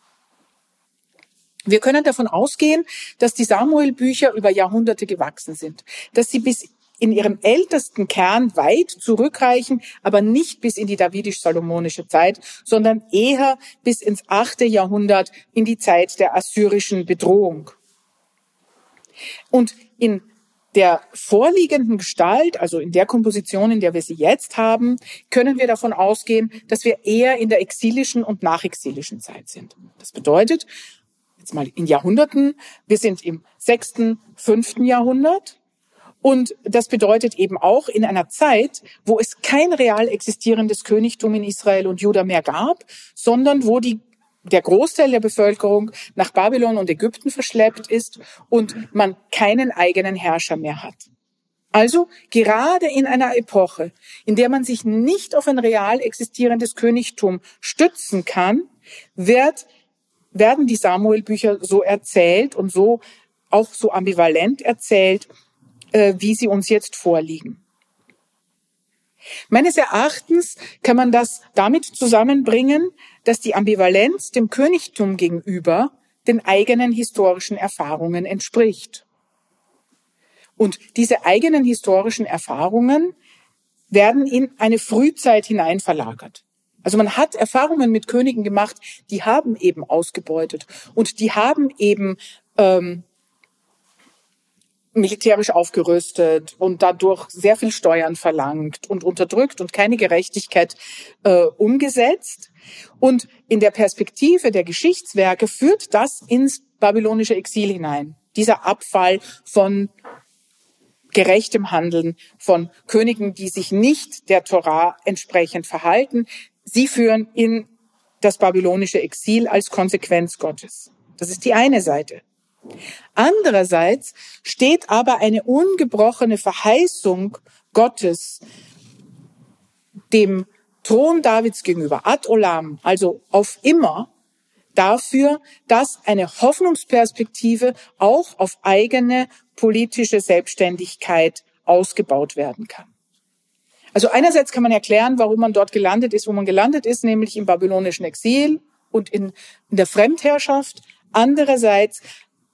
Wir können davon ausgehen, dass die Samuel-Bücher über Jahrhunderte gewachsen sind, dass sie bis in ihrem ältesten Kern weit zurückreichen, aber nicht bis in die davidisch-salomonische Zeit, sondern eher bis ins achte Jahrhundert in die Zeit der assyrischen Bedrohung. Und in der vorliegenden Gestalt, also in der Komposition, in der wir sie jetzt haben, können wir davon ausgehen, dass wir eher in der exilischen und nachexilischen Zeit sind. Das bedeutet, jetzt mal in Jahrhunderten, wir sind im sechsten, fünften Jahrhundert. Und das bedeutet eben auch in einer Zeit, wo es kein real existierendes Königtum in Israel und Juda mehr gab, sondern wo die der Großteil der Bevölkerung nach Babylon und Ägypten verschleppt ist und man keinen eigenen Herrscher mehr hat. Also gerade in einer Epoche, in der man sich nicht auf ein real existierendes Königtum stützen kann, wird, werden die Samuel-Bücher so erzählt und so auch so ambivalent erzählt, äh, wie sie uns jetzt vorliegen. Meines Erachtens kann man das damit zusammenbringen, dass die Ambivalenz dem Königtum gegenüber den eigenen historischen Erfahrungen entspricht. Und diese eigenen historischen Erfahrungen werden in eine Frühzeit hinein verlagert. Also man hat Erfahrungen mit Königen gemacht, die haben eben ausgebeutet und die haben eben ähm, militärisch aufgerüstet und dadurch sehr viel Steuern verlangt und unterdrückt und keine Gerechtigkeit äh, umgesetzt. Und in der Perspektive der Geschichtswerke führt das ins babylonische Exil hinein. Dieser Abfall von gerechtem Handeln, von Königen, die sich nicht der Torah entsprechend verhalten. Sie führen in das babylonische Exil als Konsequenz Gottes. Das ist die eine Seite. Andererseits steht aber eine ungebrochene Verheißung Gottes dem Thron Davids gegenüber, ad olam, also auf immer, dafür, dass eine Hoffnungsperspektive auch auf eigene politische Selbstständigkeit ausgebaut werden kann. Also einerseits kann man erklären, warum man dort gelandet ist, wo man gelandet ist, nämlich im babylonischen Exil und in, in der Fremdherrschaft. Andererseits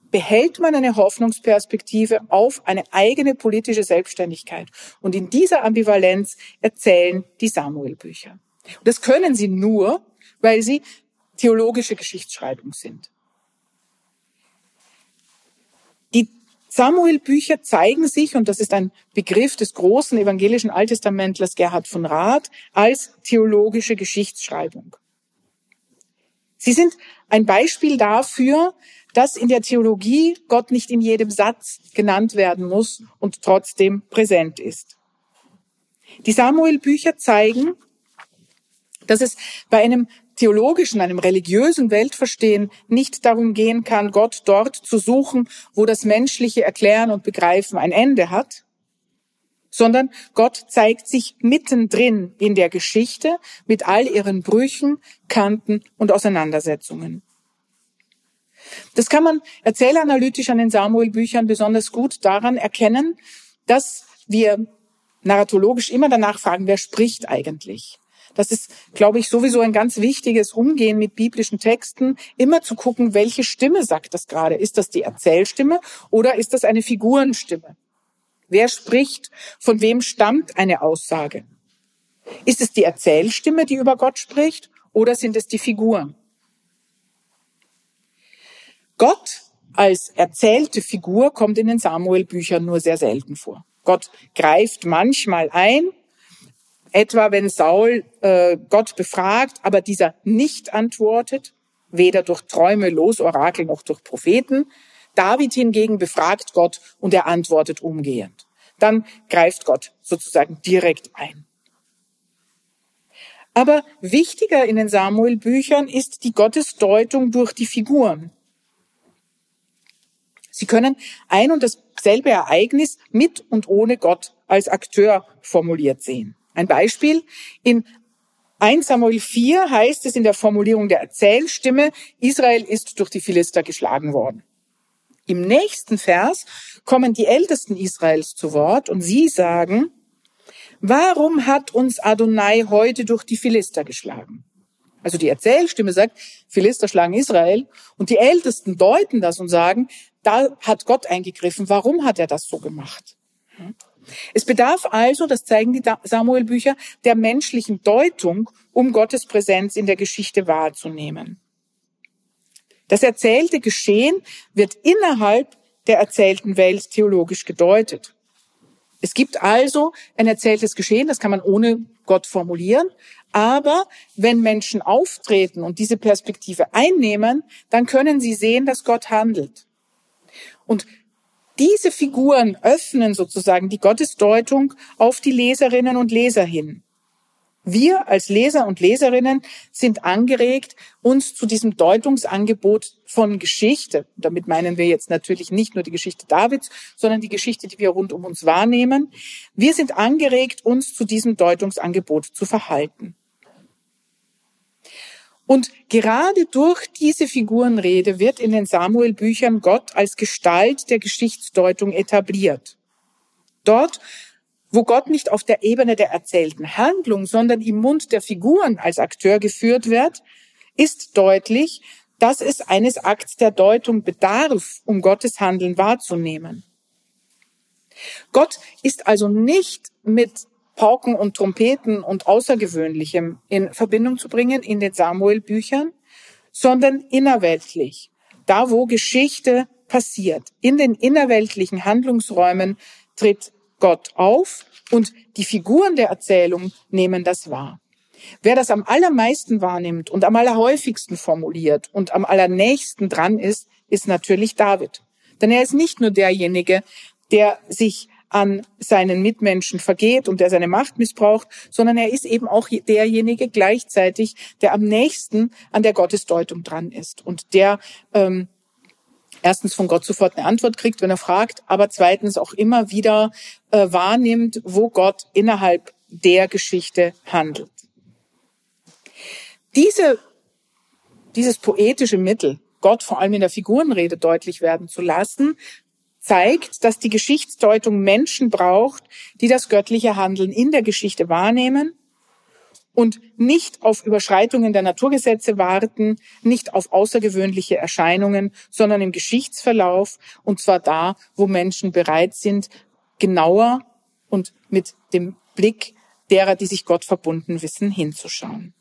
behält man eine Hoffnungsperspektive auf eine eigene politische Selbstständigkeit. Und in dieser Ambivalenz erzählen die Samuel-Bücher. Das können sie nur, weil sie theologische Geschichtsschreibung sind. Die Samuel-Bücher zeigen sich, und das ist ein Begriff des großen evangelischen Alttestamentlers Gerhard von Rath, als theologische Geschichtsschreibung. Sie sind ein Beispiel dafür, dass in der Theologie Gott nicht in jedem Satz genannt werden muss und trotzdem präsent ist. Die Samuel-Bücher zeigen, dass es bei einem theologischen, einem religiösen Weltverstehen nicht darum gehen kann, Gott dort zu suchen, wo das menschliche Erklären und Begreifen ein Ende hat, sondern Gott zeigt sich mittendrin in der Geschichte mit all ihren Brüchen, Kanten und Auseinandersetzungen. Das kann man erzählanalytisch an den Samuel-Büchern besonders gut daran erkennen, dass wir narratologisch immer danach fragen, wer spricht eigentlich? Das ist, glaube ich, sowieso ein ganz wichtiges Umgehen mit biblischen Texten, immer zu gucken, welche Stimme sagt das gerade? Ist das die Erzählstimme oder ist das eine Figurenstimme? Wer spricht? Von wem stammt eine Aussage? Ist es die Erzählstimme, die über Gott spricht oder sind es die Figuren? Gott als erzählte Figur kommt in den Samuel-Büchern nur sehr selten vor. Gott greift manchmal ein, etwa wenn Saul äh, Gott befragt, aber dieser nicht antwortet, weder durch Träume, Losorakel noch durch Propheten. David hingegen befragt Gott und er antwortet umgehend. Dann greift Gott sozusagen direkt ein. Aber wichtiger in den Samuel-Büchern ist die Gottesdeutung durch die Figuren. Sie können ein und dasselbe Ereignis mit und ohne Gott als Akteur formuliert sehen. Ein Beispiel. In 1 Samuel 4 heißt es in der Formulierung der Erzählstimme, Israel ist durch die Philister geschlagen worden. Im nächsten Vers kommen die Ältesten Israels zu Wort und sie sagen, warum hat uns Adonai heute durch die Philister geschlagen? Also die Erzählstimme sagt, Philister schlagen Israel und die Ältesten deuten das und sagen, da hat Gott eingegriffen. Warum hat er das so gemacht? Es bedarf also, das zeigen die Samuel-Bücher, der menschlichen Deutung, um Gottes Präsenz in der Geschichte wahrzunehmen. Das erzählte Geschehen wird innerhalb der erzählten Welt theologisch gedeutet. Es gibt also ein erzähltes Geschehen, das kann man ohne Gott formulieren, aber wenn Menschen auftreten und diese Perspektive einnehmen, dann können sie sehen, dass Gott handelt. Und diese Figuren öffnen sozusagen die Gottesdeutung auf die Leserinnen und Leser hin. Wir als Leser und Leserinnen sind angeregt, uns zu diesem Deutungsangebot von Geschichte, damit meinen wir jetzt natürlich nicht nur die Geschichte Davids, sondern die Geschichte, die wir rund um uns wahrnehmen, wir sind angeregt, uns zu diesem Deutungsangebot zu verhalten. Und gerade durch diese Figurenrede wird in den Samuel-Büchern Gott als Gestalt der Geschichtsdeutung etabliert. Dort, wo Gott nicht auf der Ebene der erzählten Handlung, sondern im Mund der Figuren als Akteur geführt wird, ist deutlich, dass es eines Akts der Deutung bedarf, um Gottes Handeln wahrzunehmen. Gott ist also nicht mit Pauken und Trompeten und Außergewöhnlichem in Verbindung zu bringen in den Samuel-Büchern, sondern innerweltlich, da wo Geschichte passiert. In den innerweltlichen Handlungsräumen tritt Gott auf und die Figuren der Erzählung nehmen das wahr. Wer das am allermeisten wahrnimmt und am allerhäufigsten formuliert und am allernächsten dran ist, ist natürlich David. Denn er ist nicht nur derjenige, der sich an seinen Mitmenschen vergeht und der seine Macht missbraucht, sondern er ist eben auch derjenige gleichzeitig, der am nächsten an der Gottesdeutung dran ist und der ähm, erstens von Gott sofort eine Antwort kriegt, wenn er fragt, aber zweitens auch immer wieder äh, wahrnimmt, wo Gott innerhalb der Geschichte handelt. Diese, dieses poetische Mittel, Gott vor allem in der Figurenrede deutlich werden zu lassen, zeigt, dass die Geschichtsdeutung Menschen braucht, die das göttliche Handeln in der Geschichte wahrnehmen und nicht auf Überschreitungen der Naturgesetze warten, nicht auf außergewöhnliche Erscheinungen, sondern im Geschichtsverlauf und zwar da, wo Menschen bereit sind, genauer und mit dem Blick derer, die sich Gott verbunden wissen, hinzuschauen.